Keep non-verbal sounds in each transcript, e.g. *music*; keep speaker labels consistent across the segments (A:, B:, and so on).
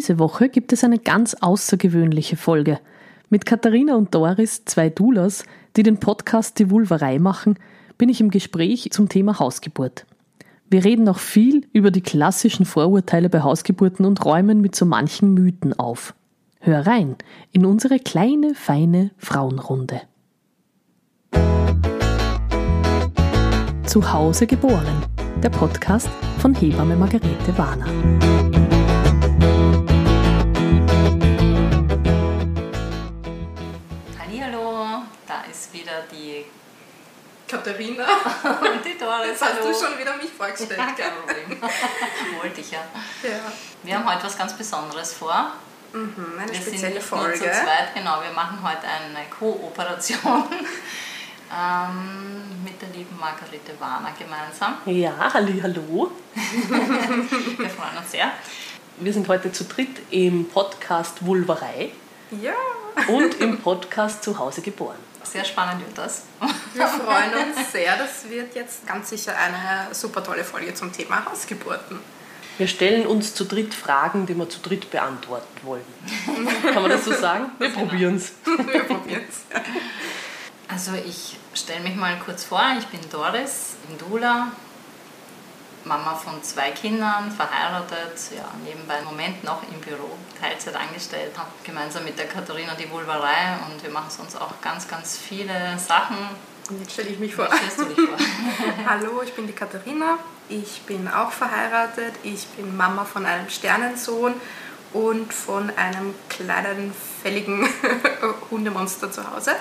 A: Diese Woche gibt es eine ganz außergewöhnliche Folge. Mit Katharina und Doris, zwei Doulas, die den Podcast Die Vulverei machen, bin ich im Gespräch zum Thema Hausgeburt. Wir reden noch viel über die klassischen Vorurteile bei Hausgeburten und räumen mit so manchen Mythen auf. Hör rein in unsere kleine, feine Frauenrunde. Zu Hause geboren. Der Podcast von Hebamme Margarete Warner.
B: Katharina.
C: und die Doris.
B: Jetzt hast
C: Hallo.
B: du schon wieder mich vorgestellt.
C: Kein
B: gell?
C: Problem. *laughs* Wollte ich ja.
B: Ja.
C: Wir haben heute was ganz Besonderes vor.
B: Mhm, eine
C: Wir sind
B: spezielle
C: nicht nur
B: Folge.
C: zu zweit, genau. Wir machen heute eine Kooperation *laughs* ähm, mit der lieben Margarete Warner gemeinsam.
A: Ja, halli, hallo. *laughs*
C: Wir freuen uns sehr.
A: Wir sind heute zu dritt im Podcast Vulverei
B: Ja,
A: und im Podcast Zu Hause geboren.
C: Sehr spannend wird das.
B: wir freuen uns *laughs* sehr. Das wird jetzt ganz sicher eine super tolle Folge zum Thema Hausgeburten.
A: Wir stellen uns zu dritt Fragen, die wir zu dritt beantworten wollen. Kann man das so sagen? Wir probieren es.
B: Wir probieren es. *laughs*
C: Also ich stelle mich mal kurz vor, ich bin Doris, bin Dula, Mama von zwei Kindern, verheiratet, ja, nebenbei im Moment noch im Büro, Teilzeit angestellt, habe gemeinsam mit der Katharina die Vulverei und wir machen sonst auch ganz, ganz viele Sachen.
B: Und jetzt stelle ich mich vor.
C: Stellst du dich vor? *laughs* *laughs*
B: Hallo, ich bin die Katharina. Ich bin auch verheiratet. Ich bin Mama von einem Sternensohn und von einem kleinen, fälligen *laughs* Hundemonster zu Hause.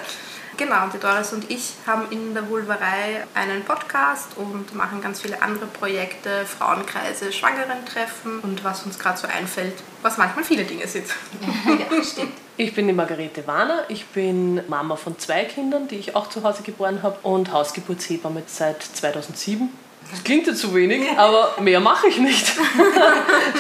B: Genau, die Doris und ich haben in der Vulverei einen Podcast und machen ganz viele andere Projekte, Frauenkreise, Schwangeren-Treffen und was uns gerade so einfällt, was manchmal viele Dinge sind. *laughs*
C: ja, stimmt.
A: Ich bin die Margarete Warner. Ich bin Mama von zwei Kindern, die ich auch zu Hause geboren habe und Hausgeburtshebamme seit 2007. Das klingt jetzt zu wenig, aber mehr mache ich nicht. *laughs*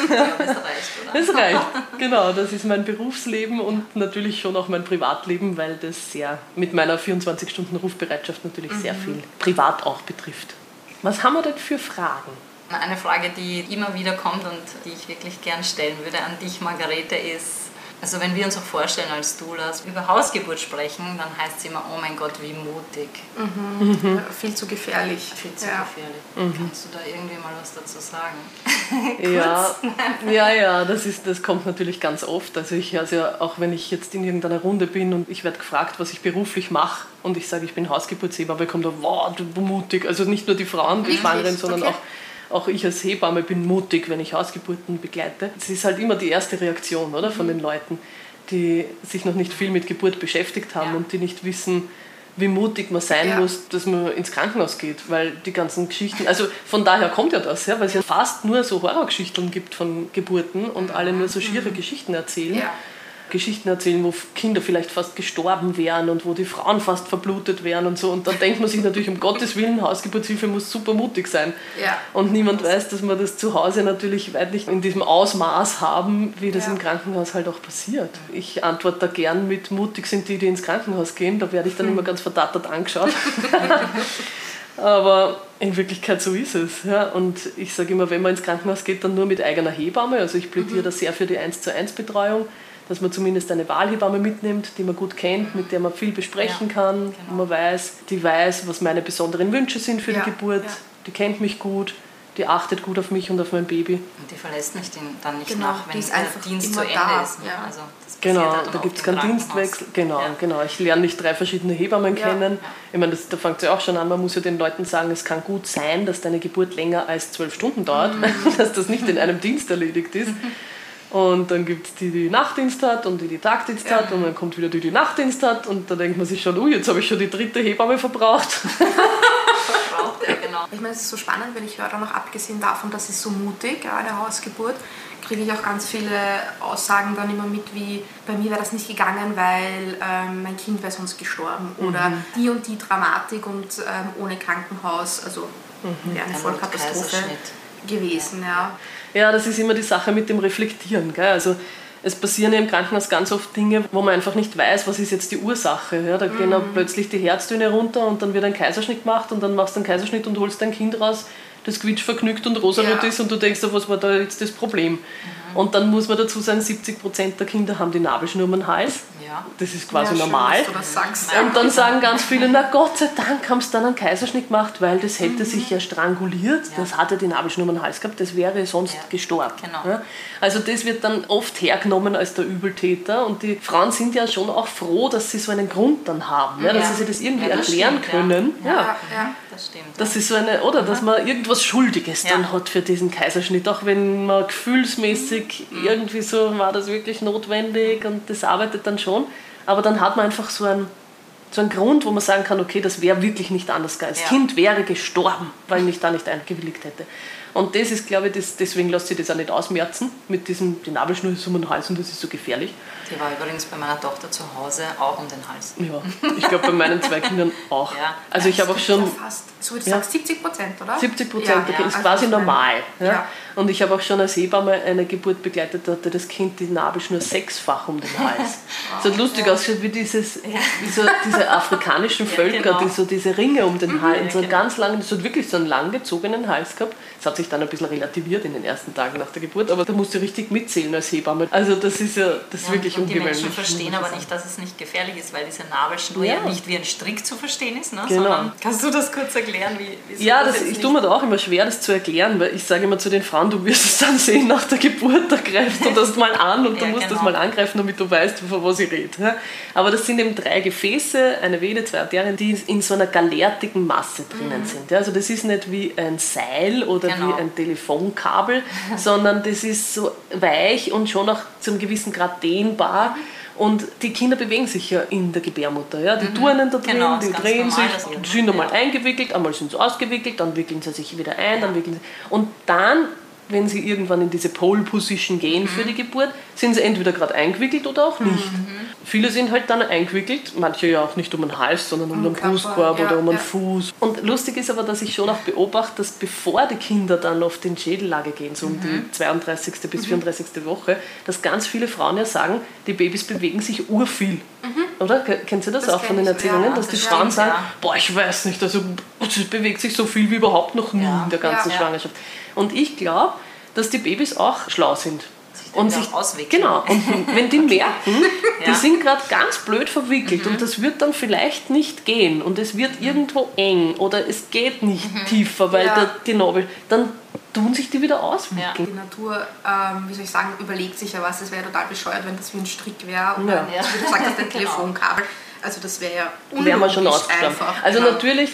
C: Ja, das reicht, oder?
A: Das reicht. Genau, das ist mein Berufsleben und natürlich schon auch mein Privatleben, weil das sehr mit meiner 24-Stunden-Rufbereitschaft natürlich sehr viel privat auch betrifft. Was haben wir denn für Fragen?
C: Eine Frage, die immer wieder kommt und die ich wirklich gern stellen würde an dich, Margarete, ist, also wenn wir uns auch vorstellen als Doulas, über Hausgeburt sprechen, dann heißt es immer, oh mein Gott, wie mutig,
B: Viel zu gefährlich.
C: viel zu
B: Ja.
C: gefährlich. Kannst du da irgendwie mal was dazu sagen? *laughs*
A: Ja, ja, ja, das, ist, das kommt natürlich ganz oft. Also ich also ja, auch wenn ich jetzt in irgendeiner Runde bin und ich werde gefragt, was ich beruflich mache und ich sage, ich bin Hausgeburtshebamme, kommt da, wow, du mutig. Also nicht nur die Frauen, die? Schwangeren, sondern
B: Okay.
A: auch auch ich als Hebamme bin mutig, wenn ich Hausgeburten begleite. Es ist halt immer die erste Reaktion oder, von den Leuten, die sich noch nicht viel mit Geburt beschäftigt haben
C: Ja.
A: und die nicht wissen, wie mutig man sein
B: Ja.
A: muss, dass man ins Krankenhaus geht, weil die ganzen Geschichten, also von daher kommt ja das, ja, weil es ja fast nur so Horrorgeschichten gibt von Geburten und alle nur so schiere Geschichten erzählen.
B: Ja.
A: Geschichten erzählen, wo Kinder vielleicht fast gestorben wären und wo die Frauen fast verblutet wären und so. Und dann denkt man sich natürlich, um *laughs* Gottes Willen, Hausgeburtshilfe muss super mutig sein.
B: Ja.
A: Und niemand weiß, dass man das zu Hause natürlich weit nicht in diesem Ausmaß haben, wie das
B: Ja.
A: im Krankenhaus halt auch passiert. Ich antworte da gern mit, mutig sind die, die ins Krankenhaus gehen. Da werde ich dann immer ganz verdattert angeschaut. *laughs* *laughs* Aber in Wirklichkeit so ist es. Ja. Und ich sage immer, wenn man ins Krankenhaus geht, dann nur mit eigener Hebamme. Also ich plädiere da sehr für die 1 zu 1 Betreuung, dass man zumindest eine Wahlhebamme mitnimmt, die man gut kennt, mit der man viel besprechen
C: Ja,
A: kann.
C: genau.
A: Man weiß, die weiß, was meine besonderen Wünsche sind für
B: Ja,
A: die Geburt.
B: ja.
A: Die kennt mich gut, die achtet gut auf mich und auf mein Baby.
C: Und die verlässt mich den, dann nicht
B: Genau,
C: nach,
B: die
C: wenn
B: ist
C: der
B: einfach
C: Dienst zu Ende
B: da,
C: ist. Ne?
B: ja.
C: Also
A: Genau, da gibt es keinen. Dienstwechsel. Genau,
C: Ja.
A: genau. Ich lerne nicht drei verschiedene Hebammen
B: Ja.
A: kennen. Ich meine, das, da fängt es ja auch schon an, man muss ja den Leuten sagen, es kann gut sein, dass deine Geburt länger als zwölf Stunden dauert,
C: Mhm. *laughs*
A: dass das nicht in einem Dienst erledigt ist. *laughs* Und dann gibt es die, die Nachtdienst hat und die, die Tagdienst hat und dann kommt wieder die, die Nachtdienst hat und da denkt man sich schon, ui, jetzt habe ich schon die dritte Hebamme verbraucht. *laughs*
C: Braucht er, genau.
B: Ich meine, es ist so spannend, wenn ich höre, noch abgesehen davon, dass es so mutig, ja, eine Hausgeburt, kriege ich auch ganz viele Aussagen dann immer mit, wie bei mir wäre das nicht gegangen, weil ähm, mein Kind wäre sonst gestorben oder die und die Dramatik und ähm, ohne Krankenhaus, also wäre eine
C: Ein
B: Vollkatastrophe gewesen. Ja.
A: Ja, das ist immer die Sache mit dem Reflektieren. Gell? Also es passieren ja im Krankenhaus ganz oft Dinge, wo man einfach nicht weiß, was ist jetzt die Ursache. Ja? Da gehen dann plötzlich die Herztöne runter und dann wird ein Kaiserschnitt gemacht und dann machst du einen Kaiserschnitt und holst dein Kind raus, das quietsch vergnügt und rosarot
B: Ja.
A: ist und du denkst, was war da jetzt das Problem? Und dann muss man dazu sagen, 70 Prozent der Kinder haben die Nabelschnur den Hals.
C: Ja.
A: Das ist quasi
B: Ja, schön,
A: normal.
B: sagst.
A: Und dann sagen ganz viele, na Gott sei Dank haben sie dann einen Kaiserschnitt gemacht, weil das hätte sich ja stranguliert.
C: Mhm. Ja.
A: Das hatte die Nabelschnur den Hals gehabt, das wäre sonst gestorben.
C: Genau.
A: Also das wird dann oft hergenommen als der Übeltäter und die Frauen sind ja schon auch froh, dass sie so einen Grund dann haben, ja? dass sie sich das irgendwie
C: das
A: erklären
C: stimmt,
A: können.
C: Ja. Das stimmt.
A: Das ist so eine, oder? Dass man irgendwas Schuldiges dann hat für diesen Kaiserschnitt, auch wenn man gefühlsmäßig
C: Mhm.
A: irgendwie so, war das wirklich notwendig und das arbeitet dann schon. Aber dann hat man einfach so einen, so einen Grund, wo man sagen kann, okay, das wäre wirklich nicht anders gegangen. Das
C: Ja.
A: Kind wäre gestorben, weil ich da nicht eingewilligt hätte. Und das ist, glaube ich, das, deswegen lässt sich das auch nicht ausmerzen mit diesem, die Nabelschnur ist um den Hals und das ist so gefährlich.
C: Die war übrigens bei meiner Tochter zu Hause auch um den Hals.
A: Ja, ich glaube bei meinen zwei Kindern auch.
C: Ja.
A: Also ich habe auch schon
B: Ja, fast, so du
A: Ja.
B: sagst, 70 Prozent, oder?
A: 70 Prozent
B: Ja,
A: Kinder ist
B: also
A: quasi normal. Ja?
B: Ja.
A: Und ich habe auch schon als Hebamme eine Geburt begleitet, da hatte das Kind die Nabelschnur sechsfach um den Hals. *laughs* Es hat lustig ausgeschaut wie, dieses, wie so diese afrikanischen *laughs*
C: Ja,
A: Völker,
C: genau.
A: die so diese Ringe um den Hals, so einen
C: genau.
A: ganz langen, so wirklich so einen langgezogenen Hals gehabt. Das hat sich dann ein bisschen relativiert in den ersten Tagen nach der Geburt, aber da musst du richtig mitzählen als Hebamme. Also das ist ja das ist
C: Ja,
A: wirklich
C: und die
A: ungewöhnlich.
C: Menschen verstehen aber nicht, dass es nicht gefährlich ist, weil diese Nabelschnur ja,
A: Ja.
C: nicht wie ein Strick zu verstehen ist, ne?
A: Genau.
C: sondern kannst du das kurz erklären, wie
A: Ja, das, ich tue mir da auch immer schwer, das zu erklären, weil ich sage immer zu den Frauen, du wirst es dann sehen nach der Geburt, da greifst du das mal an und *laughs* du
C: Ja,
A: musst das
C: genau.
A: mal angreifen, damit du weißt, von was ich rede. ja. Aber das sind eben drei Gefäße, eine Vene, zwei Arterien, die in so einer galertigen Masse drinnen sind. Ja. Also das ist nicht wie ein Seil oder
C: Genau.
A: wie ein Telefonkabel, *laughs* sondern das ist so weich und schon auch zu einem gewissen Grad dehnbar. Und die Kinder bewegen sich ja in der Gebärmutter. Ja? Die turnen da drin,
C: Genau,
A: die drehen
C: normal,
A: sich, sind einmal
C: ja.
A: eingewickelt, einmal sind sie ausgewickelt, dann wickeln sie sich wieder ein, dann wickeln sie. Und dann, wenn sie irgendwann in diese Pole Position gehen für
C: Mhm.
A: die Geburt, sind sie entweder gerade eingewickelt oder auch nicht. Viele sind halt dann eingewickelt, manche ja auch nicht um den Hals, sondern um,
B: Um
A: den
B: den
A: Brustkorb
B: ja,
A: oder um den
B: ja.
A: Fuß. Und lustig ist aber, dass ich schon auch beobachte, dass bevor die Kinder dann auf den Schädellage gehen, so um
B: Mhm.
A: die 32. bis 34. Woche, dass ganz viele Frauen ja sagen, die Babys bewegen sich urviel. Oder? Ke- Kennt ihr das,
B: Mhm. Das
A: auch von den Erzählungen,
B: ja,
A: dass
B: das
A: die Frauen sagen, boah, ich weiß nicht, also es bewegt sich so viel wie überhaupt noch nie in der ganzen. Schwangerschaft. Und ich glaube, dass die Babys auch schlau sind.
C: dann
A: Und sich,
C: auswickeln.
A: genau, und wenn die *laughs* merken, *laughs* die
C: Ja. Mhm.
A: sind gerade ganz blöd verwickelt und das wird dann vielleicht nicht gehen und es wird irgendwo eng oder es geht nicht
C: Mhm.
A: tiefer, weil
B: Ja.
A: der, die Nabel, dann tun sich die wieder auswickeln.
B: Die Natur, ähm, wie soll ich sagen, überlegt sich ja was. Es wäre total bescheuert, wenn das wie ein Strick wäre oder,
A: Ja.
C: Ja.
B: wie du sagst, ein
C: Genau.
B: Also das wäre ja
A: wir schon
B: einfach.
A: Also
B: genau.
A: natürlich,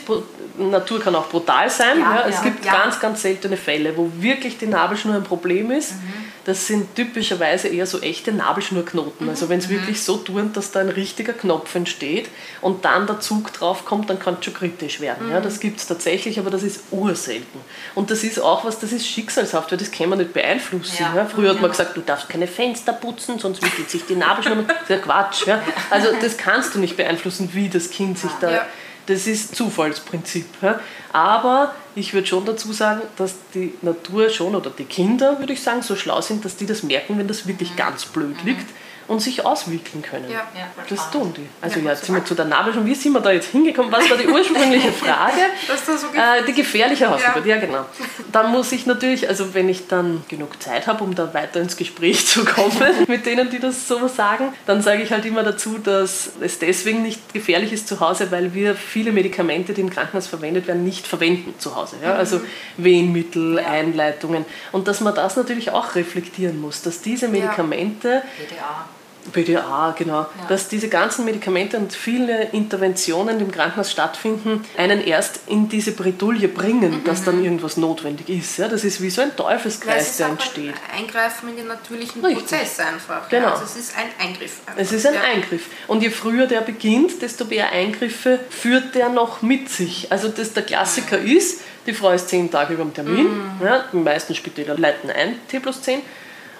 A: Natur kann auch brutal sein. Ja,
B: Ja,
A: es gibt ganz, ganz seltene Fälle, wo wirklich die Nabelschnur ein Problem ist.
B: Mhm.
A: Das sind typischerweise eher so echte Nabelschnurknoten. Also
B: Mhm.
A: wenn es wirklich so turnt, dass da ein richtiger Knopf entsteht und dann der Zug drauf kommt, dann kann es schon kritisch werden. Ja,
B: Mhm.
A: das gibt es tatsächlich, aber das ist urselten. Und das ist auch was, das ist schicksalshaft, weil das kann man nicht beeinflussen.
C: Ja.
A: Ja. Früher hat man gesagt, du darfst keine Fenster putzen, sonst wickelt sich die Nabelschnur. Das ist ja Quatsch. Also das kannst du nicht beeinflussen, wie das Kind sich da... Das ist Zufallsprinzip. Ja. Aber ich würde schon dazu sagen, dass die Natur schon, oder die Kinder, würde ich sagen, so schlau sind, dass die das merken, wenn das wirklich ganz blöd liegt und sich auswickeln können.
B: Ja.
C: Ja,
A: Das tun die. Also
B: Ja,
A: jetzt sind wir zu der Nabelschnur. Wie sind wir da jetzt hingekommen? Was war die ursprüngliche *laughs* Frage?
B: So
A: Äh, die gefährliche Hausgeburt, ja. genau. Dann muss ich natürlich, also wenn ich dann genug Zeit habe, um da weiter ins Gespräch zu kommen *laughs* mit denen, die das so sagen, dann sage ich halt immer dazu, dass es deswegen nicht gefährlich ist zu Hause, weil wir viele Medikamente, die im Krankenhaus verwendet werden, nicht verwenden zu Hause. Ja? Also Wehenmittel, Einleitungen. Und dass man das natürlich auch reflektieren muss, dass diese Medikamente
C: PDA.
A: BDA, genau. Dass diese ganzen Medikamente und viele Interventionen, die im Krankenhaus stattfinden, einen erst in diese Bredouille bringen, dass dann irgendwas notwendig ist. Ja, das ist wie so ein
B: Ja,
A: Teufelskreis, der entsteht.
B: ein Eingreifen in den natürlichen
A: Richtig.
B: Prozess einfach.
A: Genau.
B: Ja, also es ist ein Eingriff. Einfach.
A: Es ist ein
B: ja.
A: Eingriff. Und je früher der beginnt, desto mehr Eingriffe führt der noch mit sich. Also das, der Klassiker ist, die Frau ist zehn Tage über dem Termin. Ja, die meisten Spitäler leiten ein T plus 10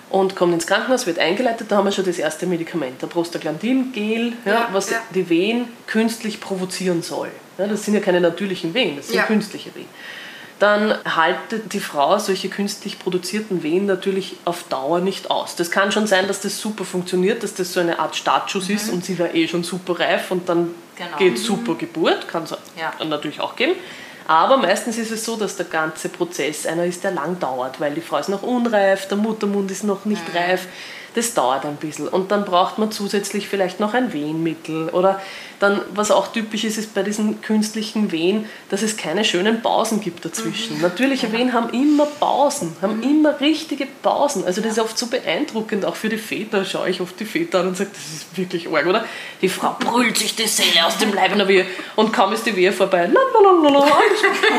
A: und kommt ins Krankenhaus, wird eingeleitet, da haben wir schon das erste Medikament, der Prostaglandin-Gel, ja,
B: Ja,
A: was
B: ja.
A: die Wehen künstlich provozieren soll. Ja, das sind ja keine natürlichen Wehen, das sind
B: Ja.
A: künstliche Wehen. Dann haltet die Frau solche künstlich produzierten Wehen natürlich auf Dauer nicht aus. Das kann schon sein, dass das super funktioniert, dass das so eine Art Startschuss ist und sie war eh schon super reif und dann
C: Genau.
A: geht super Geburt, kann es natürlich auch geben. Aber meistens ist es so, dass der ganze Prozess einer ist, der lang dauert, weil die Frau ist noch unreif, der Muttermund ist noch nicht mhm. reif das dauert ein bisschen. Und dann braucht man zusätzlich vielleicht noch ein Wehenmittel. Oder dann, was auch typisch ist, ist bei diesen künstlichen Wehen, dass es keine schönen Pausen gibt dazwischen. Mhm. Natürliche Wehen haben immer Pausen, haben mhm. immer richtige Pausen. Also das ist oft so beeindruckend, auch für die Väter. Schaue ich oft die Väter an und sage, das ist wirklich arg, oder? Die Frau brüllt sich die Seele aus dem Leib einer Wehe und kaum ist die Wehe vorbei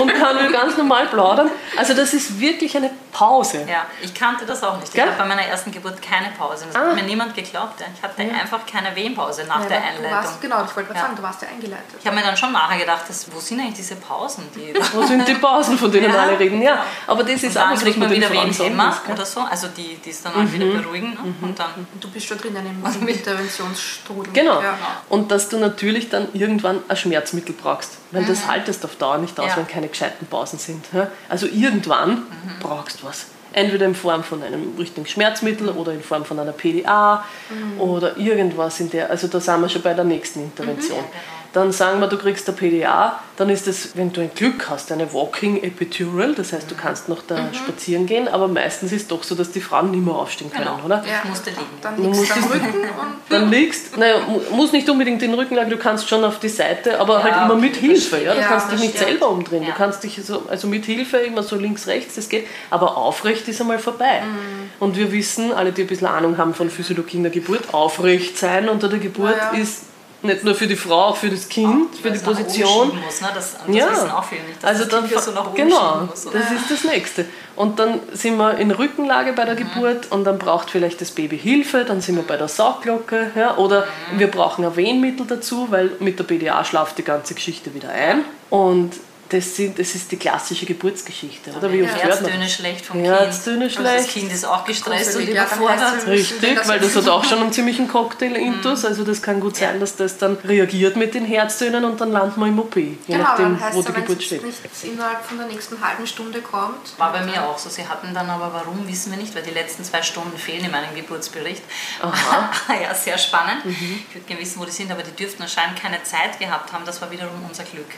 A: und kann wieder ganz normal plaudern. Also das ist wirklich eine Pause.
C: Ja, ich kannte das auch nicht. Ich habe bei meiner ersten Geburt keine Pause. Pause. Das ah. hat mir niemand geglaubt. Ich hatte ja. einfach keine Wehenpause nach ja, der Einleitung.
B: Warst, genau, ich wollte gerade sagen, du warst ja eingeleitet.
C: Ich habe mir dann schon nachher gedacht, dass, wo sind eigentlich diese Pausen? Die *laughs*
A: wo sind die Pausen, von denen alle reden? Ja, aber das ist auch
C: was, kriegt man wieder Wehenhemmer oder so, also die, die es dann mhm. wieder beruhigen. Ne?
B: Mhm. Und dann du bist schon drin in einem *laughs* Interventionsstrudel.
A: Genau. Ja. Und dass du natürlich dann irgendwann ein Schmerzmittel brauchst, weil mhm. das haltest auf Dauer nicht aus, wenn keine gescheiten Pausen sind. Also irgendwann mhm. brauchst du was entweder in Form von einem richtigen Schmerzmittel oder in Form von einer PDA mhm. oder irgendwas in der, also da sind wir schon bei der nächsten Intervention. Mhm, dann sagen wir, du kriegst eine PDA, dann ist es, wenn du ein Glück hast, eine Walking Epidural, das heißt, du kannst noch da mhm. spazieren gehen, aber meistens ist es doch so, dass die Frauen nicht mehr aufstehen können, genau. oder?
C: Ja, musst du liegen.
B: Dann liegst du am *laughs* Rücken und
A: dann liegst, naja, muss nicht unbedingt den Rücken legen, du kannst schon auf die Seite, aber ja, halt immer mit Hilfe, ja? du ja, kannst dich nicht stimmt. selber umdrehen, ja. du kannst dich so, also mit Hilfe immer so links, rechts, das geht, aber aufrecht ist einmal vorbei. Mhm. Und wir wissen, alle, die ein bisschen Ahnung haben von Physiologie in der Geburt, aufrecht sein unter der Geburt ist nicht nur für die Frau, auch für das Kind, auch, für die Position.
C: Muss, ne? das, das ja. wissen auch viele nicht,
A: also dann, so nach oben genau, muss. Das ist das Nächste. Und dann sind wir in Rückenlage bei der mhm. Geburt und dann braucht vielleicht das Baby Hilfe, dann sind wir bei der Saugglocke ja, oder mhm. wir brauchen ein Wehenmittel dazu, weil mit der BDA schlaft die ganze Geschichte wieder ein. Und das, sind, das ist die klassische Geburtsgeschichte. Oder
C: wie oft Herztöne schlecht vom
A: Herztöne
C: Kind.
A: schlecht.
C: das Kind ist auch gestresst und überfordert.
A: Richtig, weil das hat auch schon einen ziemlichen Cocktail-Intus. Mhm. Also das kann gut sein, dass das dann reagiert mit den Herztönen und dann landet man im OP. Je
B: genau, nachdem, wo die Geburt steht. Wenn es innerhalb von der nächsten halben Stunde kommt.
C: War bei mir auch so. Sie hatten dann aber, warum, wissen wir nicht, weil die letzten zwei Stunden fehlen in meinem Geburtsbericht. Aha. *laughs* ja, sehr spannend. Mhm. Ich würde gerne wissen, wo die sind, aber die dürften anscheinend keine Zeit gehabt haben. Das war wiederum unser Glück.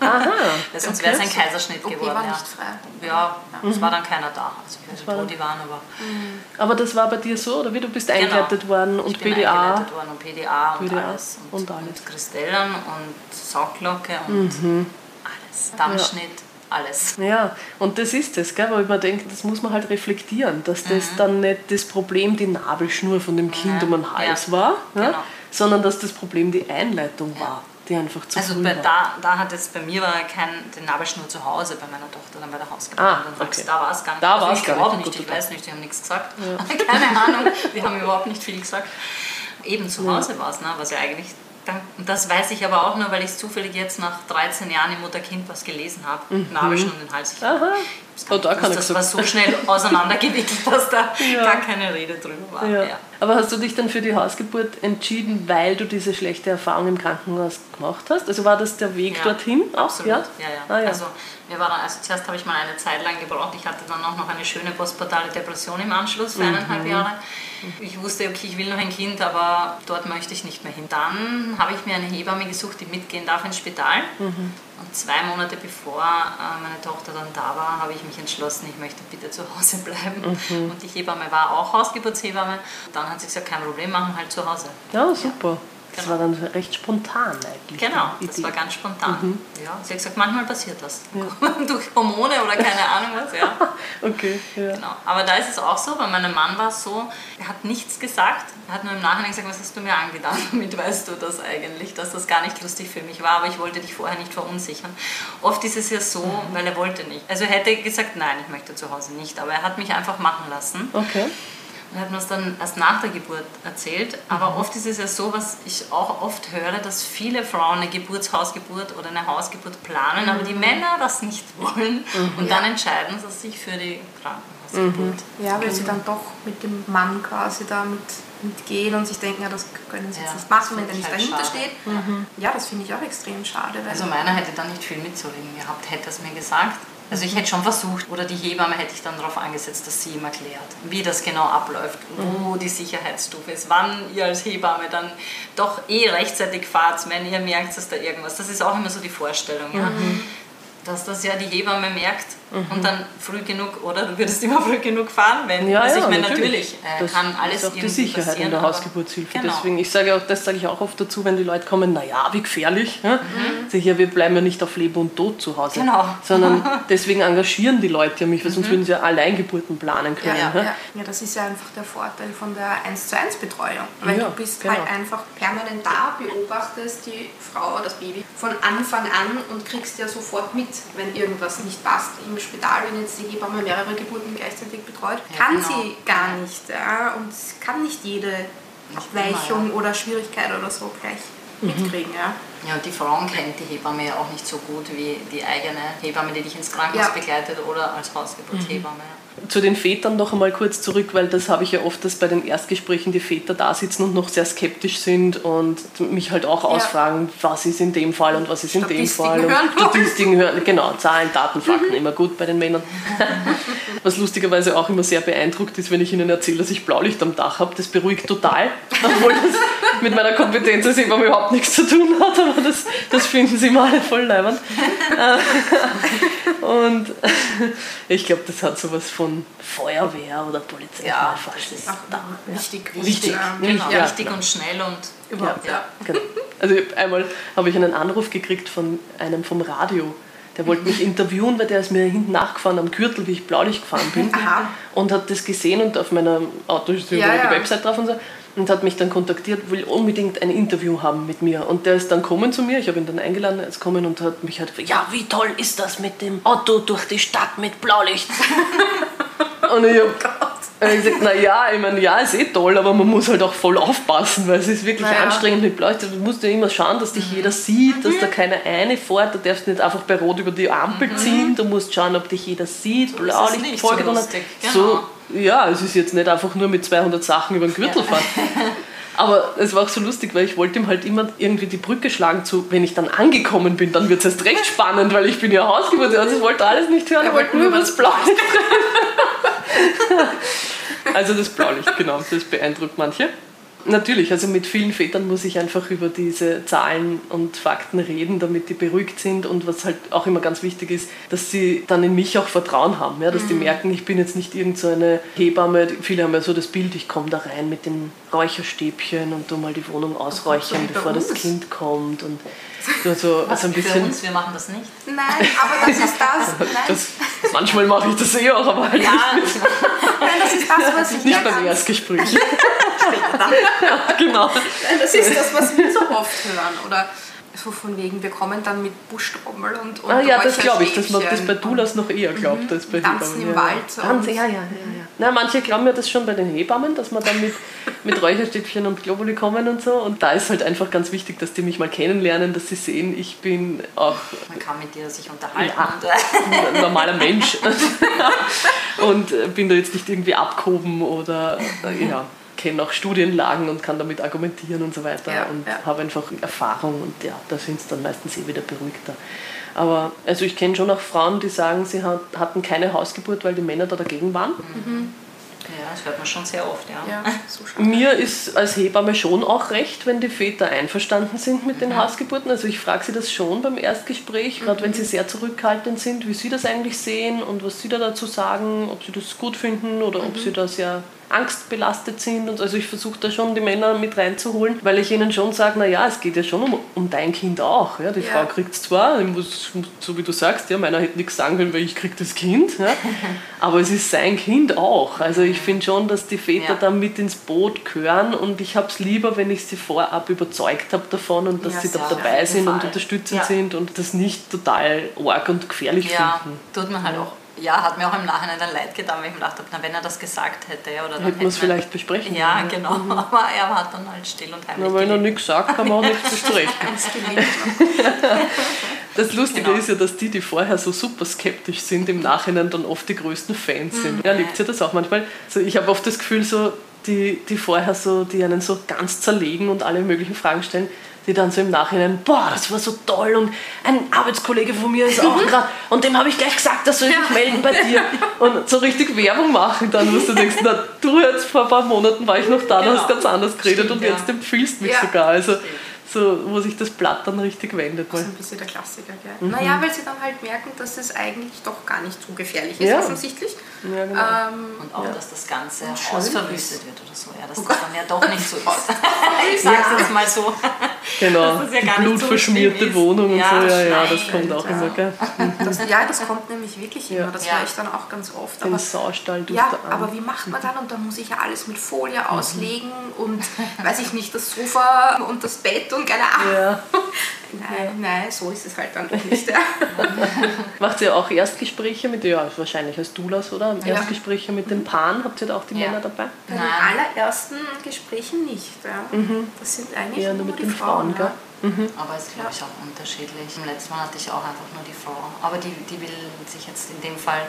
C: Aha. *laughs* Sonst okay. wäre es ein Kaiserschnitt
B: okay,
C: geworden.
B: War
C: ja.
B: nicht frei.
C: Ja, mhm. es war dann keiner da. Also ich weiß nicht, wo die waren, aber.
A: Mhm. Aber das war bei dir so, oder wie? Du bist genau. eingeleitet worden und
C: ich bin
A: PDA.
C: eingeleitet worden und PDA und PDA alles. Und, und alles. Und Kristellen und Sauglocke und mhm. alles. Dammschnitt. Ja alles.
A: Ja, und das ist es, gell, weil man denkt, das muss man halt reflektieren, dass das mhm. dann nicht das Problem die Nabelschnur von dem Kind ja. um den Hals ja. war, genau. ja, sondern dass das Problem die Einleitung war die einfach zu
C: Also bei, da, da hat es bei mir war kein den Nabelschnur zu Hause bei meiner Tochter dann bei der Hausgeburt.
A: Ah, okay.
C: Da war es gar nicht.
A: Da also ich
C: glaube nicht, ich weiß nicht, die haben nichts gesagt. Ja. *laughs* Keine Ahnung, die haben überhaupt nicht viel gesagt. Eben zu Hause ja. war es, ne, was ja eigentlich und das weiß ich aber auch nur, weil ich zufällig jetzt nach 13 Jahren im Mutter-Kind was gelesen habe. Mhm. Nabelschnur und den Hals. Aha. Oh, da kann das war so schnell *laughs* auseinandergewickelt, dass da ja. gar keine Rede drüber war. Ja. Ja.
A: Aber hast du dich dann für die Hausgeburt entschieden, weil du diese schlechte Erfahrung im Krankenhaus gemacht hast? Also war das der Weg dorthin
C: auch? Absolut, ja, ja. Ah, also, wir waren, also zuerst habe ich mal eine Zeit lang gebraucht. Ich hatte dann auch noch eine schöne postportale Depression im Anschluss für mhm. eineinhalb Jahre. Ich wusste, okay, ich will noch ein Kind, aber dort möchte ich nicht mehr hin. Dann habe ich mir eine Hebamme gesucht, die mitgehen darf ins Spital. Mhm. Und zwei Monate bevor äh, meine Tochter dann da war, habe ich mich entschlossen, ich möchte bitte zu Hause bleiben. Mhm. Und die Hebamme war auch Hausgeburtshebamme. Dann hat sie gesagt, kein Problem, machen halt zu Hause.
A: Ja, super. Ja. Das genau. war dann recht spontan eigentlich.
C: Genau, das war ganz spontan. Mhm. Ja, sie hat gesagt, manchmal passiert das. Ja. *laughs* Durch Hormone oder keine Ahnung was. Ja. *laughs*
A: okay, ja.
C: Genau. Aber da ist es auch so, bei meinem Mann war es so, er hat nichts gesagt. Er hat nur im Nachhinein gesagt, was hast du mir angetan? *laughs* Damit weißt du das eigentlich, dass das gar nicht lustig für mich war, aber ich wollte dich vorher nicht verunsichern. Oft ist es ja so, mhm. weil er wollte nicht. Also er hätte gesagt, nein, ich möchte zu Hause nicht, aber er hat mich einfach machen lassen.
A: Okay
C: und hat mir das dann erst nach der Geburt erzählt. Aber mhm. oft ist es ja so, was ich auch oft höre, dass viele Frauen eine Geburtshausgeburt oder eine Hausgeburt planen, mhm. aber die Männer das nicht *laughs* wollen mhm. und dann entscheiden sie sich für die Krankenhausgeburt.
B: Mhm. Ja, weil sie dann doch mit dem Mann quasi da mit, mitgehen und sich denken, ja, das können sie jetzt ja, nicht machen, wenn der nicht halt dahinter schade. steht. Mhm. Ja, das finde ich auch extrem schade.
C: also meiner hätte dann nicht viel mitzureden gehabt, hätte es mir gesagt. Also ich hätte schon versucht, oder die Hebamme hätte ich dann darauf angesetzt, dass sie ihm erklärt, wie das genau abläuft, wo mhm. die Sicherheitsstufe ist, wann ihr als Hebamme dann doch eh rechtzeitig fahrt, wenn ihr merkt, dass da irgendwas, das ist auch immer so die Vorstellung. Ja? Mhm. dass das ja die Hebamme merkt und dann früh genug, oder du würdest immer früh genug fahren, wenn,
A: Ja,
C: also
A: ja,
C: ich meine,
A: natürlich.
C: natürlich äh,
A: Das
C: kann alles
A: ist auch die Sicherheit
C: passieren,
A: in der Hausgeburtshilfe.
C: Genau.
A: Deswegen, ich sage auch, das sage ich auch oft dazu, wenn die Leute kommen, naja, wie gefährlich. Ja? Sag ich, ja, wir bleiben ja nicht auf Leben und Tod zu Hause.
C: Mhm. Genau.
A: Sondern *laughs* deswegen engagieren die Leute ja mich, weil sonst würden sie ja Alleingeburten planen können.
B: Ja,
A: ja?
B: ja. das ist ja einfach der Vorteil von der 1 zu 1 Betreuung. Weil du bist
A: genau.
B: halt einfach permanent da, beobachtest die Frau, das Baby von Anfang an und kriegst ja sofort mit, wenn irgendwas nicht passt. Im Spital, wenn jetzt die Hebamme mehrere Geburten gleichzeitig betreut, kann
C: genau.
B: sie gar nicht. Ja? Und kann nicht jede Abweichung oder Schwierigkeit oder so gleich
A: Mhm.
B: mitkriegen. Ja?
C: Ja, und die Frauen kennt die Hebamme ja auch nicht so gut wie die eigene Hebamme, die dich ins Krankenhaus
B: Ja.
C: begleitet oder als Hausgeburtshebamme.
A: Zu den Vätern noch einmal kurz zurück, weil das habe ich ja oft, dass bei den Erstgesprächen die Väter da sitzen und noch sehr skeptisch sind und mich halt auch ausfragen, was ist in dem Fall und was ist in dem Fall. Und
B: hören.
A: Statistiken *laughs* hören, genau, Zahlen, Daten, Fakten, immer gut bei den Männern. *laughs* Was lustigerweise auch immer sehr beeindruckt ist, wenn ich ihnen erzähle, dass ich Blaulicht am Dach habe, das beruhigt total, *laughs* obwohl das mit meiner Kompetenz als Hebamme überhaupt nichts zu tun hat, aber das, das finden sie alle voll leibend. Und ich glaube, das hat sowas von Feuerwehr oder Polizei.
C: Ja, das ist
A: Da, ja.
B: Wichtig,
A: Wichtig.
B: ähm,
C: Genau,
A: Ja,
C: richtig
A: genau.
C: und schnell und
B: Überhaupt, ja.
A: Genau. Also einmal habe ich einen Anruf gekriegt von einem vom Radio. Der wollte mich interviewen, weil der ist mir hinten nachgefahren am Gürtel, wie ich Blaulicht gefahren bin.
B: Aha.
A: Und hat das gesehen und auf meinem Auto ist
B: Ja, ja.
A: die Website drauf und so. Und hat mich dann kontaktiert, will unbedingt ein Interview haben mit mir. Und der ist dann kommen zu mir, ich habe ihn dann eingeladen, er ist kommen und hat mich halt gefragt, ja, wie toll ist das mit dem Auto durch die Stadt mit Blaulicht? *laughs* und ich habe hab gesagt, naja, ich meine, ja, ist eh toll, aber man muss halt auch voll aufpassen, weil es ist wirklich
B: Naja.
A: anstrengend mit Blaulicht. Du musst ja immer schauen, dass dich jeder sieht, dass da keiner eine fährt. Du darfst nicht einfach bei Rot über die Ampel ziehen. Du musst schauen, ob dich jeder sieht. Blaulicht
C: nicht
A: vorgetan
C: so lustig,
A: So, ja, es ist jetzt nicht einfach nur mit 200 Sachen über den Gürtel fahren. *laughs* Aber es war auch so lustig, weil ich wollte ihm halt immer irgendwie die Brücke schlagen zu, wenn ich dann angekommen bin, dann wird es erst recht spannend, weil ich bin ja Hausgeburt. Also ich wollte alles nicht hören, ich wollte nur über das Blaulicht *laughs* *laughs* Also das Blaulicht, genau, das beeindruckt manche. Natürlich, also mit vielen Vätern muss ich einfach über diese Zahlen und Fakten reden, damit die beruhigt sind. Und was halt auch immer ganz wichtig ist, dass sie dann in mich auch Vertrauen haben. Ja? Dass die merken, ich bin jetzt nicht irgend so eine Hebamme. Viele haben ja so das Bild, ich komme da rein mit den Räucherstäbchen und tu mal die Wohnung ausräuchern,
B: so
A: bevor das. Kind kommt. Und *laughs* so, also ein
C: für
A: bisschen.
C: uns, wir machen das nicht.
B: Nein, aber das ist das. *laughs*
A: Das, manchmal mache ich das eh auch, aber halt
C: Ja, *laughs*
B: nein, das ist das, was ich
A: nicht beim *laughs* genau.
B: Das ist das, was wir so oft hören. Oder so von wegen, wir kommen dann mit Buschtrommel und, und
A: Ah ja, das glaube ich, dass man das bei Doulas noch eher glaubt als bei
B: Tanzen
A: Hebammen.
B: im
A: ja.
B: Wald so.
A: Tanzen, ja, ja, ja, ja. Na, manche glauben ja das schon bei den Hebammen, dass man dann mit, mit Räucherstäbchen und Globuli kommen und so. Und da ist halt einfach ganz wichtig, dass die mich mal kennenlernen, dass sie sehen, ich bin auch
C: man kann mit dir sich unterhalten.
A: Ja. Ein normaler Mensch *laughs* und äh, bin da jetzt nicht irgendwie abgehoben oder äh, ja, kenne auch Studienlagen und kann damit argumentieren und so weiter
B: Ja,
A: und
B: ja.
A: habe einfach Erfahrung und ja, da sind es dann meistens eh wieder beruhigter. Aber also ich kenne schon auch Frauen, die sagen, sie hat, hatten keine Hausgeburt, weil die Männer da dagegen waren.
C: ja, das hört man schon sehr oft, ja.
B: Ja, *laughs* so.
A: Mir ist als Hebamme schon auch recht, wenn die Väter einverstanden sind mit den Hausgeburten. Also ich frage sie das schon beim Erstgespräch, gerade wenn sie sehr zurückhaltend sind, wie sie das eigentlich sehen und was sie da dazu sagen, ob sie das gut finden oder ob sie da sehr angstbelastet sind. Und also ich versuche da schon die Männer mit reinzuholen, weil ich ihnen schon sage, naja, es geht ja schon um, um dein Kind auch. Ja? Die
B: Ja.
A: Frau kriegt es zwar, muss, so wie du sagst, ja, meiner hätte nichts sagen können, weil ich kriege das Kind. Ja? *laughs* Aber es ist sein Kind auch. Also ich finde schon, dass die Väter
C: Ja.
A: da mit ins Boot gehören und ich habe es lieber, wenn ich sie vorab überzeugt habe davon und dass
B: Ja,
A: sie da dabei sind und
C: Fall.
A: unterstützend
C: Ja.
A: sind und das nicht total arg und gefährlich
C: Ja,
A: finden.
C: tut mir halt auch. Ja, hat mir auch im Nachhinein dann leid getan, weil ich mir gedacht habe, na, wenn er das gesagt hätte, oder dann
A: Hätten wir es vielleicht besprechen
C: Ja,
A: können.
C: genau. Aber er hat dann halt still und heimlich
A: Na, wenn er nichts sagt, kann man auch nichts *laughs* besprechen. Das Lustige
C: Genau.
A: ist ja, dass die, die vorher so super skeptisch sind, im Nachhinein dann oft die größten Fans sind. Ja, liebt ihr das auch manchmal? So, ich habe oft das Gefühl, so, die, die vorher so, die einen so ganz zerlegen und alle möglichen Fragen stellen, die dann so im Nachhinein, boah, das war so toll und ein Arbeitskollege von mir ist auch gerade und dem habe ich gleich gesagt, das soll ich mich melden bei dir und so richtig Werbung machen dann, wo du denkst, na, du jetzt vor ein paar Monaten war ich noch da, du
C: Genau.
A: hast ganz anders geredet
C: Stimmt,
A: und
C: ja.
A: jetzt empfiehlst mich
B: Ja.
A: sogar. Also so, wo sich das Blatt dann richtig wendet.
B: Das ist ein bisschen der Klassiker, gell? Naja, weil sie dann halt merken, dass es eigentlich doch gar nicht so gefährlich ist,
A: Ja.
B: offensichtlich.
A: Ja, genau.
B: Ähm,
C: Und auch, dass das Ganze
B: Und schön
C: Haus
B: ist.
C: verwüstet wird oder so. Ja, dass das dann ja doch nicht so *laughs* ist. ich sag's jetzt mal so.
A: genau.
C: dass es ja so
A: blutverschmierte
C: ist.
A: Wohnung und
C: Ja,
A: so, ja, ja, das kommt auch
B: ja.
A: immer, gell? *laughs*
B: das, ja, das kommt nämlich wirklich immer. Das
C: Ja.
B: höre ich dann auch ganz oft.
A: Den
B: Aber,
A: Saustall durch
B: ja, aber wie macht man dann? Und dann muss ich ja alles mit Folie
A: Mhm.
B: auslegen und, *laughs* weiß ich nicht, das Sofa und das Bett und keine Ahnung.
A: Ja. *laughs*
B: Nein, nein, so ist es halt dann doch nicht. Ja. *laughs*
A: Macht ihr auch Erstgespräche mit, ja, wahrscheinlich als Doulas, oder?
B: Ja.
A: Erstgespräche mit den Paaren, habt ihr da auch die
C: Ja.
A: Männer dabei?
B: Bei den
C: Nein.
B: allerersten Gesprächen nicht. Ja. Das sind eigentlich
A: Mhm. Eher
B: nur,
A: nur mit
B: die
A: den Frauen,
B: Frauen.
A: gell?
B: ja.
C: Aber es ist, glaube ich, auch unterschiedlich. Im letzten Mal hatte ich auch einfach nur die Frau. Aber die, die will sich jetzt in dem Fall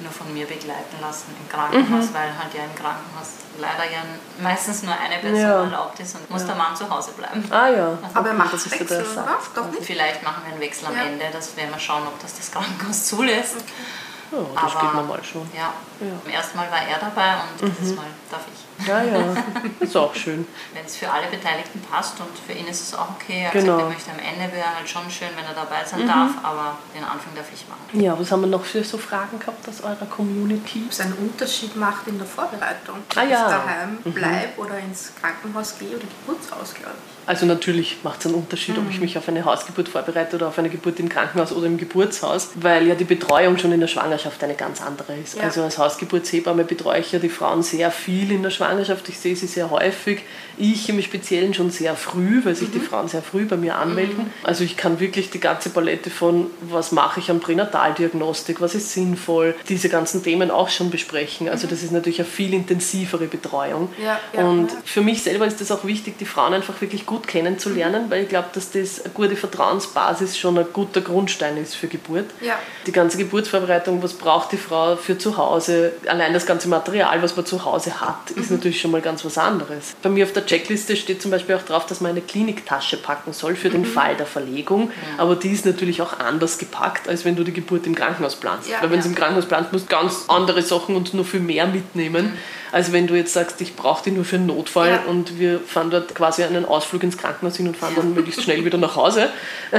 C: nur von mir begleiten lassen im Krankenhaus,
A: Mhm.
C: weil halt ja im Krankenhaus leider ja meistens nur eine Person
A: Ja.
C: erlaubt ist und muss der Mann zu Hause bleiben.
A: Ah ja.
B: Aber er
A: Okay,
B: macht
A: das
B: Wechsel, oder? Doch nicht?
C: Vielleicht machen wir einen Wechsel am
B: Ja.
C: Ende, das werden wir schauen, ob das das Krankenhaus zulässt.
A: Ja, das
C: Aber-
A: geht normal schon.
C: Ja.
A: Ja. Mhm.
C: Beim ersten Mal war er dabei und dieses Mal darf ich.
A: Ja, ja. Ist auch schön.
C: Wenn es für alle Beteiligten passt und für ihn ist es auch okay. Er
A: Genau.
C: gesagt, er möchte am Ende wäre halt schon schön, wenn er dabei sein darf, aber den Anfang darf ich machen.
A: Ja, was haben wir noch für so Fragen gehabt aus eurer Community?
B: Ob es einen Unterschied macht in der Vorbereitung.
A: Ah,
B: Ob
A: ja.
B: ich daheim bleibe oder ins Krankenhaus gehe oder Geburtshaus, glaube ich.
A: Also natürlich macht es einen Unterschied, ob ich mich auf eine Hausgeburt vorbereite oder auf eine Geburt im Krankenhaus oder im Geburtshaus, weil ja die Betreuung schon in der Schwangerschaft eine ganz andere ist.
B: Ja.
A: Also als Hausgeburtshebamme betreue ich ja die Frauen sehr viel in der Schwangerschaft. Ich sehe sie sehr häufig. Ich im Speziellen schon sehr früh, weil sich die Frauen sehr früh bei mir anmelden. Also ich kann wirklich die ganze Palette von, was mache ich an Pränataldiagnostik, was ist sinnvoll, diese ganzen Themen auch schon besprechen. Also das ist natürlich eine viel intensivere Betreuung.
B: Ja, ja,
A: Und für mich selber ist es auch wichtig, die Frauen einfach wirklich gut kennenzulernen, weil ich glaube, dass das eine gute Vertrauensbasis schon ein guter Grundstein ist für Geburt.
B: Ja.
A: Die ganze Geburtsvorbereitung, was braucht die Frau für zu Hause, allein das ganze Material, was man zu Hause hat, ist
B: Mhm.
A: natürlich schon mal ganz was anderes. Bei mir auf der Checkliste steht zum Beispiel auch drauf, dass man eine Kliniktasche packen soll für den
B: Mhm.
A: Fall der Verlegung, aber die ist natürlich auch anders gepackt, als wenn du die Geburt im Krankenhaus planst.
B: Ja,
A: weil wenn
B: ja.
A: du im Krankenhaus planst, musst du ganz andere Sachen und nur viel mehr mitnehmen, als wenn du jetzt sagst, ich brauche die nur für einen Notfall
B: Ja.
A: und wir fahren dort quasi einen Ausflug ins Krankenhaus hin und fahren dann möglichst schnell wieder nach Hause. *laughs*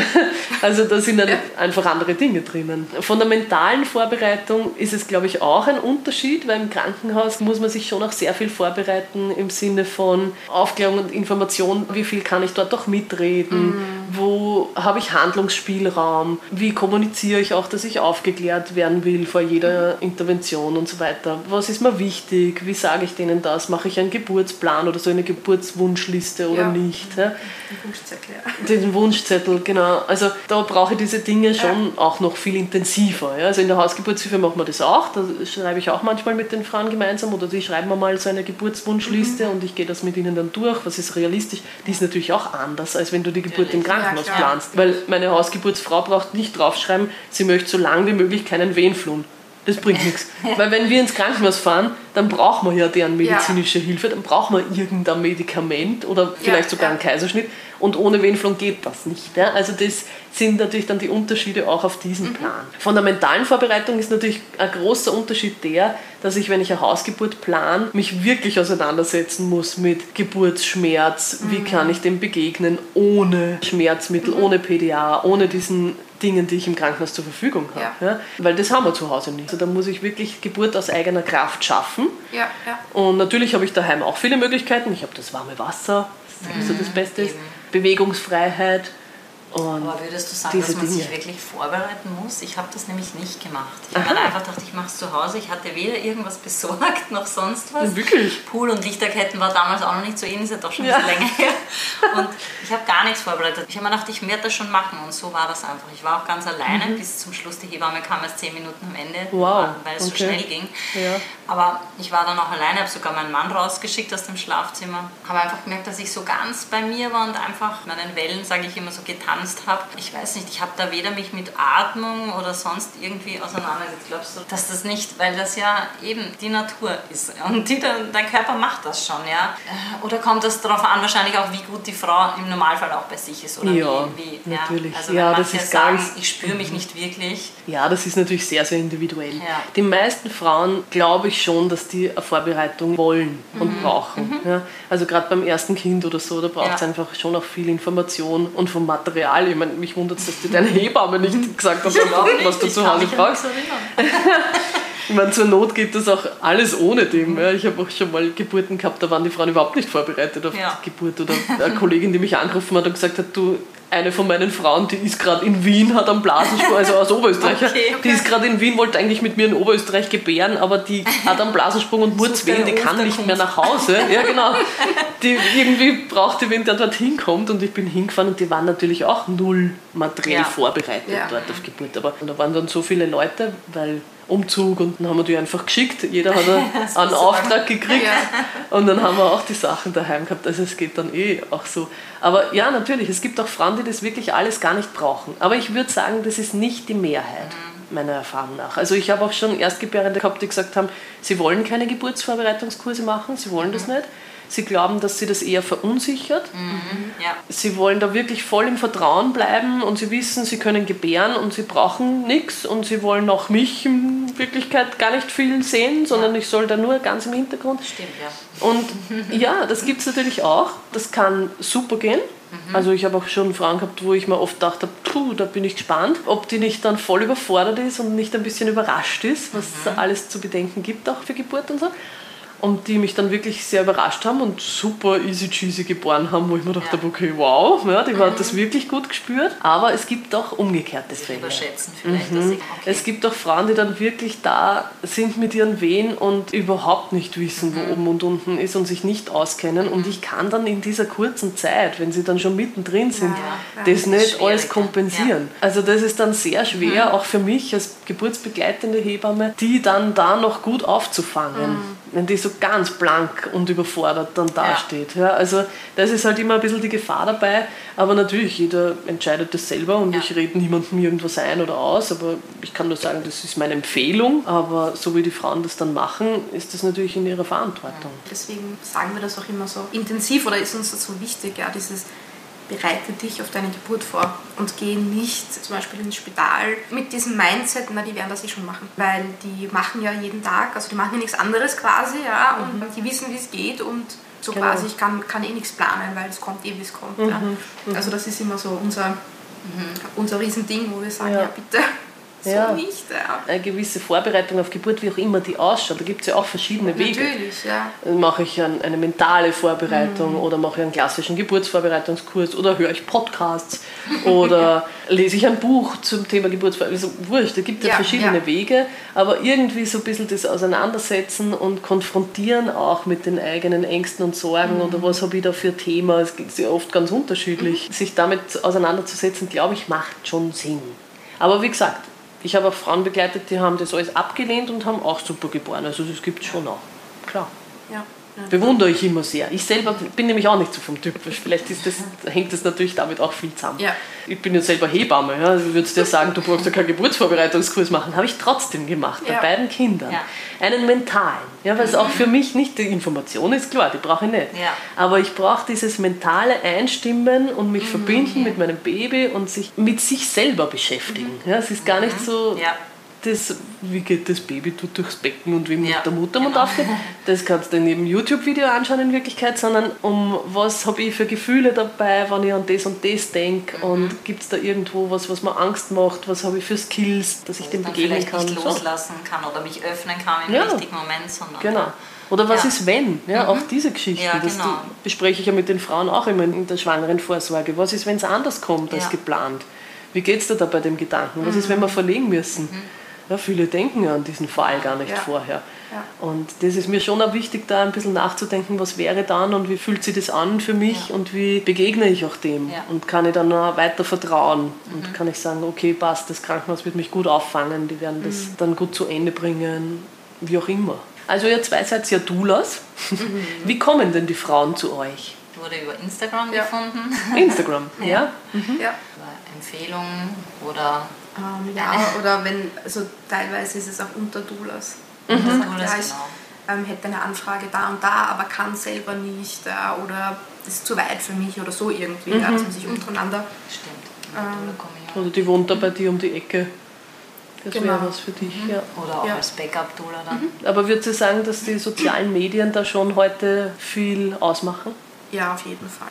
A: Also da sind dann einfach andere Dinge drinnen. Von der mentalen Vorbereitung ist es, glaube ich, auch ein Unterschied, weil im Krankenhaus muss man sich schon auch sehr viel vorbereiten im Sinne von Aufklärung und Information, wie viel kann ich dort auch mitreden, wo habe ich Handlungsspielraum, wie kommuniziere ich auch, dass ich aufgeklärt werden will vor jeder Intervention und so weiter. Was ist mir wichtig, wie sage ich denen das, mache ich einen Geburtsplan oder so eine Geburtswunschliste oder
B: Ja.
A: nicht. Ja?
B: Die Wunschzettel, ja.
A: Den Wunschzettel, genau. Also da brauche ich diese Dinge schon auch noch viel intensiver. Ja? Also in der Hausgeburtshilfe machen wir das auch. Da schreibe ich auch manchmal mit den Frauen gemeinsam oder die schreiben mir mal so eine Geburtswunschliste und ich gehe das mit ihnen dann durch. Was ist realistisch? Die ist natürlich auch anders, als wenn du die Geburt im. Krankenhaus
B: Ja,
A: planst. Weil meine Hausgeburtsfrau braucht nicht draufschreiben, sie möchte so lange wie möglich keinen Wehenflun. Das bringt nichts. Weil wenn wir ins Krankenhaus fahren, dann brauchen wir ja deren medizinische Hilfe, dann brauchen wir irgendein Medikament oder vielleicht sogar
B: ja.
A: einen Kaiserschnitt. Und ohne Venenflon geht das nicht. Ja? Also das sind natürlich dann die Unterschiede auch auf diesem Plan. Von der mentalen Vorbereitung ist natürlich ein großer Unterschied der, dass ich, wenn ich eine Hausgeburt plan, mich wirklich auseinandersetzen muss mit Geburtsschmerz, wie kann ich dem begegnen, ohne Schmerzmittel, ohne PDA, ohne diesen Dingen, die ich im Krankenhaus zur Verfügung habe.
B: Ja.
A: Ja? Weil das haben wir zu Hause nicht. Also da muss ich wirklich Geburt aus eigener Kraft schaffen.
B: Ja, ja.
A: Und natürlich habe ich daheim auch viele Möglichkeiten. Ich habe das warme Wasser, das so das Beste ist.
C: eben.
A: Bewegungsfreiheit. Und
C: Aber würdest du sagen, dass man sich
A: Dinge.
C: wirklich vorbereiten muss? Ich habe das nämlich nicht gemacht. Ich habe einfach gedacht, ich mache es zu Hause. Ich hatte weder irgendwas besorgt noch sonst was.
A: Wirklich?
C: Pool und Lichterketten war damals auch noch nicht so in, ist ja doch schon ein
A: Ja.
C: bisschen länger her. *laughs* Und ich habe gar nichts vorbereitet. Ich habe mir gedacht, ich werde das schon machen. Und so war das einfach. Ich war auch ganz alleine bis zum Schluss. Die Hebamme kam erst zehn Minuten am Ende,
A: Mhm. Wow,
C: weil es
A: okay.
C: so schnell ging.
A: Ja.
C: Aber ich war dann auch alleine, habe sogar meinen Mann rausgeschickt aus dem Schlafzimmer. Habe einfach gemerkt, dass ich so ganz bei mir war und einfach meinen Wellen, sage ich immer, so getanzt Angst habe. Ich weiß nicht, ich habe da weder mich mit Atmung oder sonst irgendwie auseinandergesetzt. Glaubst du, dass das nicht, weil das ja eben die Natur ist und die, dein Körper macht das schon, ja? Äh, oder kommt das darauf an, wahrscheinlich auch, wie gut die Frau im Normalfall auch bei sich ist? Oder
A: ja,
C: wie,
A: wie, natürlich.
C: Ja, also
A: ja, das ist sagen, ganz,
C: ich spüre mich nicht wirklich.
A: Ja, das ist natürlich sehr, sehr individuell. Ja. Die meisten Frauen glaube ich schon, dass die eine Vorbereitung wollen und mhm. brauchen. Mhm. Ja, also gerade beim ersten Kind oder so, da braucht es einfach schon auch viel Information und vom Material. Ich meine, mich wundert es, dass dir deine Hebamme nicht *laughs* gesagt hat, was du zu Hause brauchst. Ich *laughs* meine, zur Not geht das auch alles ohne dem. Ja. Ich habe auch schon mal Geburten gehabt, da waren die Frauen überhaupt nicht vorbereitet auf ja. die Geburt. Oder eine Kollegin, die mich angerufen hat und gesagt hat, du, eine von meinen Frauen, die ist gerade in Wien, hat am Blasensprung, also aus Oberösterreich, okay, okay. die ist gerade in Wien, wollte eigentlich mit mir in Oberösterreich gebären, aber die hat am Blasensprung und Murzwehen, die kann nicht mehr nach Hause. Ja, genau. Die irgendwie brauchte wen, der dort hinkommt und ich bin hingefahren und die waren natürlich auch null materiell ja. vorbereitet ja. dort auf Geburt. Aber da waren dann so viele Leute, weil Umzug und dann haben wir die einfach geschickt. Jeder hat *laughs* einen Auftrag gekriegt ja. und dann haben wir auch die Sachen daheim gehabt. Also es geht dann eh auch so. Aber ja, natürlich, es gibt auch Frauen, die das wirklich alles gar nicht brauchen. Aber ich würde sagen, das ist nicht die Mehrheit. Meiner Erfahrung nach. Also ich habe auch schon Erstgebärende gehabt, die gesagt haben, sie wollen keine Geburtsvorbereitungskurse machen, sie wollen das mhm. nicht. Sie glauben, dass sie das eher verunsichert. Mhm, ja. Sie wollen da wirklich voll im Vertrauen bleiben und sie wissen, sie können gebären und sie brauchen nichts und sie wollen auch mich in Wirklichkeit gar nicht viel sehen, sondern ja. ich soll da nur ganz im Hintergrund.
C: Stimmt,
A: ja. Und ja, das gibt es natürlich auch. Das kann super gehen. Mhm. Also ich habe auch schon Frauen gehabt, wo ich mir oft dachte, puh, da bin ich gespannt, ob die nicht dann voll überfordert ist und nicht ein bisschen überrascht ist, was mhm. alles zu bedenken gibt auch für Geburt und so und die mich dann wirklich sehr überrascht haben und super easy cheesy geboren haben, wo ich mir dachte, ja. okay, wow, ja, die hat das wirklich gut gespürt. Aber es gibt auch umgekehrte Fälle.
C: Überschätzen vielleicht.
A: Mhm. Okay. Es gibt auch Frauen, die dann wirklich da sind mit ihren Wehen und überhaupt nicht wissen, mhm. wo oben und unten ist und sich nicht auskennen. Mhm. Und ich kann dann in dieser kurzen Zeit, wenn sie dann schon mittendrin sind, ja, das, das nicht alles kompensieren. Also das ist dann sehr schwer, mhm. auch für mich als geburtsbegleitende Hebamme, die dann da noch gut aufzufangen. Wenn die so ganz blank und überfordert dann dasteht. Ja. ja. also das ist halt immer ein bisschen die Gefahr dabei. Aber natürlich, jeder entscheidet das selber und ja. ich rede niemandem irgendwas ein oder aus. Aber ich kann nur sagen, das ist meine Empfehlung. Aber so wie die Frauen das dann machen, ist das natürlich in ihrer Verantwortung.
B: Deswegen sagen wir das auch immer so intensiv oder ist uns das so wichtig, ja, dieses bereite dich auf deine Geburt vor und geh nicht zum Beispiel ins Spital mit diesem Mindset, na, die werden das eh schon machen. Weil die machen ja jeden Tag, also die machen ja nichts anderes quasi, ja, und mhm. die wissen, wie es geht und so genau. quasi, ich kann, kann eh nichts planen, weil es kommt eh, wie es kommt. Mhm. Ja. Mhm. Also das ist immer so unser, mhm. unser Riesending, wo wir sagen, ja, ja bitte so ja. nicht. Ja.
A: Eine gewisse Vorbereitung auf Geburt, wie auch immer die ausschaut, da gibt es ja auch verschiedene Wege.
B: Natürlich, ja.
A: Mache ich eine mentale Vorbereitung mhm. oder mache ich einen klassischen Geburtsvorbereitungskurs oder höre ich Podcasts oder *laughs* lese ich ein Buch zum Thema Geburtsvorbereitung. Also wurscht, da gibt es ja, verschiedene ja. Wege, aber irgendwie so ein bisschen das Auseinandersetzen und Konfrontieren auch mit den eigenen Ängsten und Sorgen mhm. oder was habe ich da für Thema, es ist ja oft ganz unterschiedlich. Mhm. Sich damit auseinanderzusetzen, glaube ich, macht schon Sinn. Aber wie gesagt, ich habe auch Frauen begleitet, die haben das alles abgelehnt und haben auch super geboren. Also das gibt es schon auch. Klar. Ja. Bewundere ich immer sehr. Ich selber bin nämlich auch nicht so vom Typ. Vielleicht das, hängt das natürlich damit auch viel zusammen. Ja. Ich bin ja selber Hebamme. Ja. Also würdest dir sagen, du brauchst ja keinen Geburtsvorbereitungskurs machen. Habe ich trotzdem gemacht, ja. bei beiden Kindern. Ja. Einen mentalen. Ja, weil es auch für mich nicht die Information ist, klar, die brauche ich nicht. Aber ich brauche dieses mentale Einstimmen und mich mhm. verbinden mit meinem Baby und sich mit sich selber beschäftigen. Mhm. Ja, es ist gar nicht mhm. so das, wie geht das Baby tut durchs Becken und wie ja, der Muttermund genau. aufgeht, das kannst du in jedem YouTube-Video anschauen in Wirklichkeit, sondern um was habe ich für Gefühle dabei, wenn ich an das und das denke mhm. und gibt es da irgendwo was, was mir Angst macht, was habe ich für Skills, dass ich dem begegnen kann.
C: Nicht loslassen kann oder mich öffnen kann im ja. richtigen Moment, sondern
A: genau. Oder was ja. ist wenn? Ja, mhm. Auch diese Geschichten. Ja, das genau. bespreche ich ja mit den Frauen auch immer in der schwangeren Vorsorge. Was ist, wenn es anders kommt als geplant? Wie geht es dir da bei dem Gedanken? Was mhm. ist, wenn wir verlegen müssen? Mhm. Ja, viele denken ja an diesen Fall gar nicht ja. vorher. Ja. Und das ist mir schon auch wichtig, da ein bisschen nachzudenken, was wäre dann und wie fühlt sich das an für mich und wie begegne ich auch dem und kann ich dann noch weiter vertrauen mhm. und kann ich sagen, okay, passt, das Krankenhaus wird mich gut auffangen, die werden das mhm. dann gut zu Ende bringen, wie auch immer. Also ihr zwei seid ja Doulas. Mhm. *laughs* Wie kommen denn die Frauen zu euch?
C: wurde über Instagram gefunden.
A: Instagram, *laughs* ja?
B: Ja.
C: Über Empfehlungen oder
B: Ähm, ja, oder wenn, also teilweise ist es auch unter Doulas.
C: Mhm.
B: Sagt, ja, ich ähm, hätte eine Anfrage da und da, aber kann selber nicht ja, oder das ist zu weit für mich oder so irgendwie, ja, dass man sich untereinander
C: stimmt.
B: Ähm.
A: Oder die wohnt da bei dir um die Ecke. Das
B: Genau.
A: wäre was für dich, ja.
C: Oder auch
B: Ja.
C: als Backup-Doula dann.
A: Aber würdest du sagen, dass die sozialen Medien da schon heute viel ausmachen?
B: Ja, auf jeden Fall.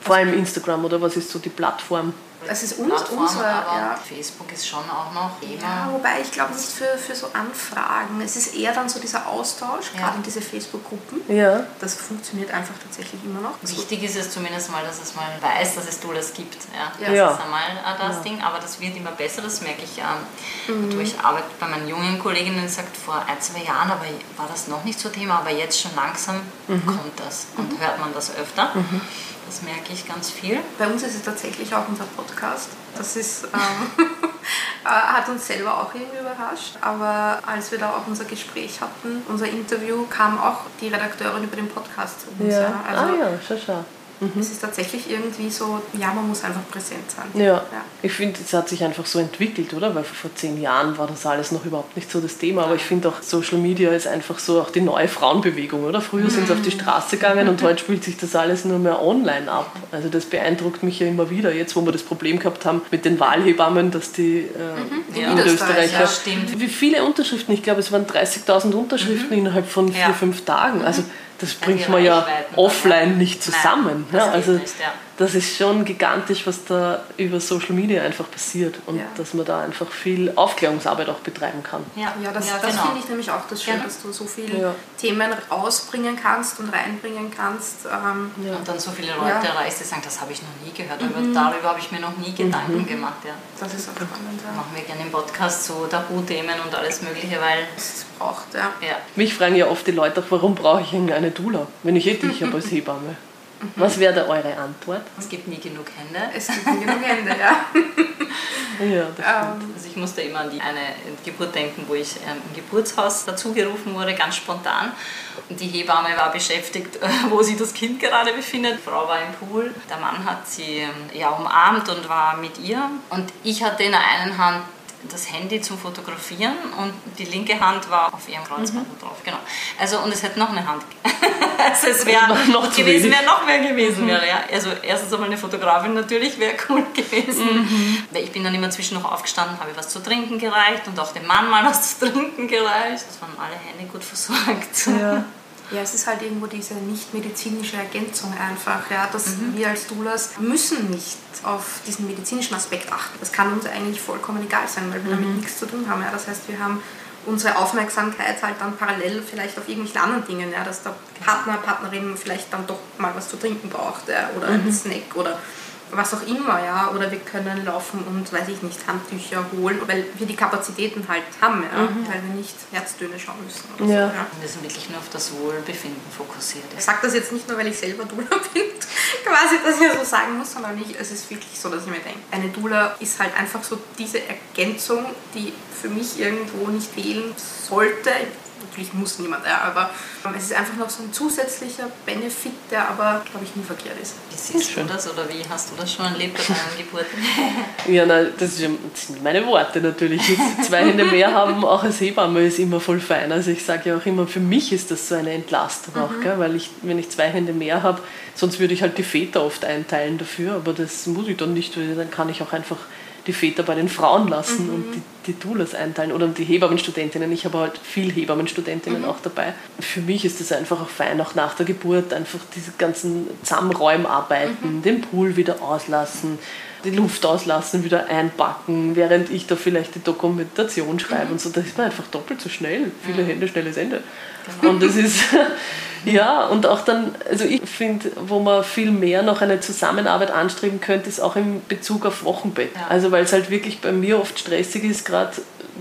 A: Vor allem Instagram oder was ist so die Plattform?
B: Das ist uns, unsere,
C: aber
B: ja,
C: Facebook ist schon auch noch
B: Ja,
C: immer.
B: wobei ich glaube nicht für, für so Anfragen. Es ist eher dann so dieser Austausch,
C: Ja.
B: gerade in diese Facebook-Gruppen.
A: Ja.
B: Das funktioniert einfach tatsächlich immer noch.
C: Wichtig ist es zumindest mal, dass es mal weiß, dass es Doulas gibt. Ja.
B: Ja.
A: Ja.
C: Das ist einmal äh, das Ding, aber das wird immer besser, das merke ich. Ähm, du, Ich arbeite bei meinen jungen Kolleginnen, sagt vor ein, zwei Jahren, aber war das noch nicht so Thema, aber jetzt schon langsam kommt das und hört man das öfter. Das merke ich ganz viel.
B: Bei uns ist es tatsächlich auch unser Podcast. Das ist, ähm, *laughs* äh, hat uns selber auch irgendwie überrascht. Aber als wir da auch unser Gespräch hatten, unser Interview, kam auch die Redakteurin über den Podcast zu uns. Ja. Also
A: ah ja, schau, schau.
B: Es ist tatsächlich irgendwie so, ja, man muss einfach präsent sein.
A: Ja.
B: Ja.
A: Ich finde, es hat sich einfach so entwickelt, oder? Weil vor zehn Jahren war das alles noch überhaupt nicht so das Thema. Aber ich finde auch, Social Media ist einfach so auch die neue Frauenbewegung, oder? Früher sind sie auf die Straße gegangen und heute spielt sich das alles nur mehr online ab. Also das beeindruckt mich ja immer wieder. Jetzt, wo wir das Problem gehabt haben mit den Wahlhebammen, dass die äh,
C: Ja.
A: Niederösterreicher...
C: Ja, stimmt.
A: Wie viele Unterschriften? Ich glaube, es waren 30.000 Unterschriften innerhalb von vier,
C: Ja.
A: fünf Tagen. Also das bringt man ja offline nicht zusammen.
C: Nein,
A: ja, also
C: nicht, ja.
A: Das ist schon gigantisch, was da über Social Media einfach passiert und
B: Ja.
A: dass man da einfach viel Aufklärungsarbeit auch betreiben kann.
C: Ja,
B: Ja, das,
C: ja,
B: das
C: genau.
B: finde ich nämlich auch das Schöne, dass du so viele
A: Ja.
B: Themen rausbringen kannst und reinbringen kannst. Ähm,
C: Und dann so viele Leute
B: Ja.
C: erreichst, die sagen, das habe ich noch nie gehört, aber darüber habe ich mir noch nie Gedanken gemacht. Ja.
B: das ist auch spannend, ja.
C: Machen wir gerne im Podcast so Tabuthemen und alles Mögliche, weil
B: Das braucht, ja.
C: ja,
A: Mich fragen ja oft die Leute auch, warum brauche ich eine Doula, wenn ich eh dich habe als Hebamme. Was wäre da eure Antwort?
C: es gibt nie genug Hände.
B: Es gibt nie genug Hände, ja. *laughs*
A: Ja, das stimmt.
B: Ähm,
C: Also ich musste immer an die eine Geburt denken, wo ich ähm, im Geburtshaus dazugerufen wurde, ganz spontan. Und die Hebamme war beschäftigt, *laughs* wo sie das Kind gerade befindet. Die Frau war im Pool. Der Mann hat sie ähm, ja, umarmt und war mit ihr. Und ich hatte in der einen Hand das Handy zum Fotografieren und die linke Hand war auf ihrem Kreuzband drauf. Genau. Also und es hätte noch eine Hand. *laughs* also es wäre *laughs*
A: noch
C: gewesen, wäre noch mehr gewesen wäre. Ja. Also erstens einmal eine Fotografin natürlich wäre cool *laughs* gewesen. Weil ich bin dann immer zwischen noch aufgestanden, habe was zu trinken gereicht und auch dem Mann mal was zu trinken gereicht. Es waren alle Hände gut versorgt.
A: Ja.
B: Ja, es ist halt irgendwo diese nicht-medizinische Ergänzung einfach, ja, dass wir als Doulas müssen nicht auf diesen medizinischen Aspekt achten. Das kann uns eigentlich vollkommen egal sein, weil wir damit nichts zu tun haben. Ja. Das heißt, wir haben unsere Aufmerksamkeit halt dann parallel vielleicht auf irgendwelchen anderen Dingen, ja, dass der Partner, Partnerin vielleicht dann doch mal was zu trinken braucht ja, oder einen Snack oder was auch immer, ja, oder wir können laufen und, weiß ich nicht, Handtücher holen, weil wir die Kapazitäten halt haben, ja, weil wir nicht Herztöne schauen müssen.
A: Ja.
B: So, ja.
C: Wir sind wirklich nur auf das Wohlbefinden fokussiert.
B: Ich sage das jetzt nicht nur, weil ich selber Dula *laughs* bin, quasi, dass ich so sagen muss, sondern ich, es ist wirklich so, dass ich mir denke, eine Dula ist halt einfach so diese Ergänzung, die für mich irgendwo nicht fehlen sollte. Natürlich muss niemand, ja, aber es ist einfach noch so ein zusätzlicher Benefit, der aber, glaube ich, nie verkehrt ist.
C: Wie siehst du das oder wie hast du das schon erlebt bei deinen Geburten? *laughs*
A: Ja, nein, das, ist ja- das sind meine Worte natürlich. Jetzt zwei Hände mehr haben, auch als Hebamme, ist immer voll fein. Also ich sage ja auch immer, für mich ist das so eine Entlastung auch, gell? weil ich, wenn ich zwei Hände mehr habe, sonst würde ich halt die Väter oft einteilen dafür, aber das muss ich dann nicht, weil dann kann ich auch einfach die Väter bei den Frauen lassen und die, die Doulas einteilen oder die Hebammenstudentinnen. Ich habe halt viel Hebammenstudentinnen auch dabei. Für mich ist das einfach auch fein, auch nach der Geburt einfach diese ganzen Zusammenräumarbeiten, den Pool wieder auslassen, die Luft auslassen, wieder einpacken, während ich da vielleicht die Dokumentation schreibe und so. Da ist man einfach doppelt so schnell. Viele Hände, schnelles Ende. Und das ist, *laughs* ja, und auch dann, also ich finde, wo man viel mehr noch eine Zusammenarbeit anstreben könnte, ist auch in Bezug auf Wochenbett.
C: Ja.
A: Also weil es halt wirklich bei mir oft stressig ist, gerade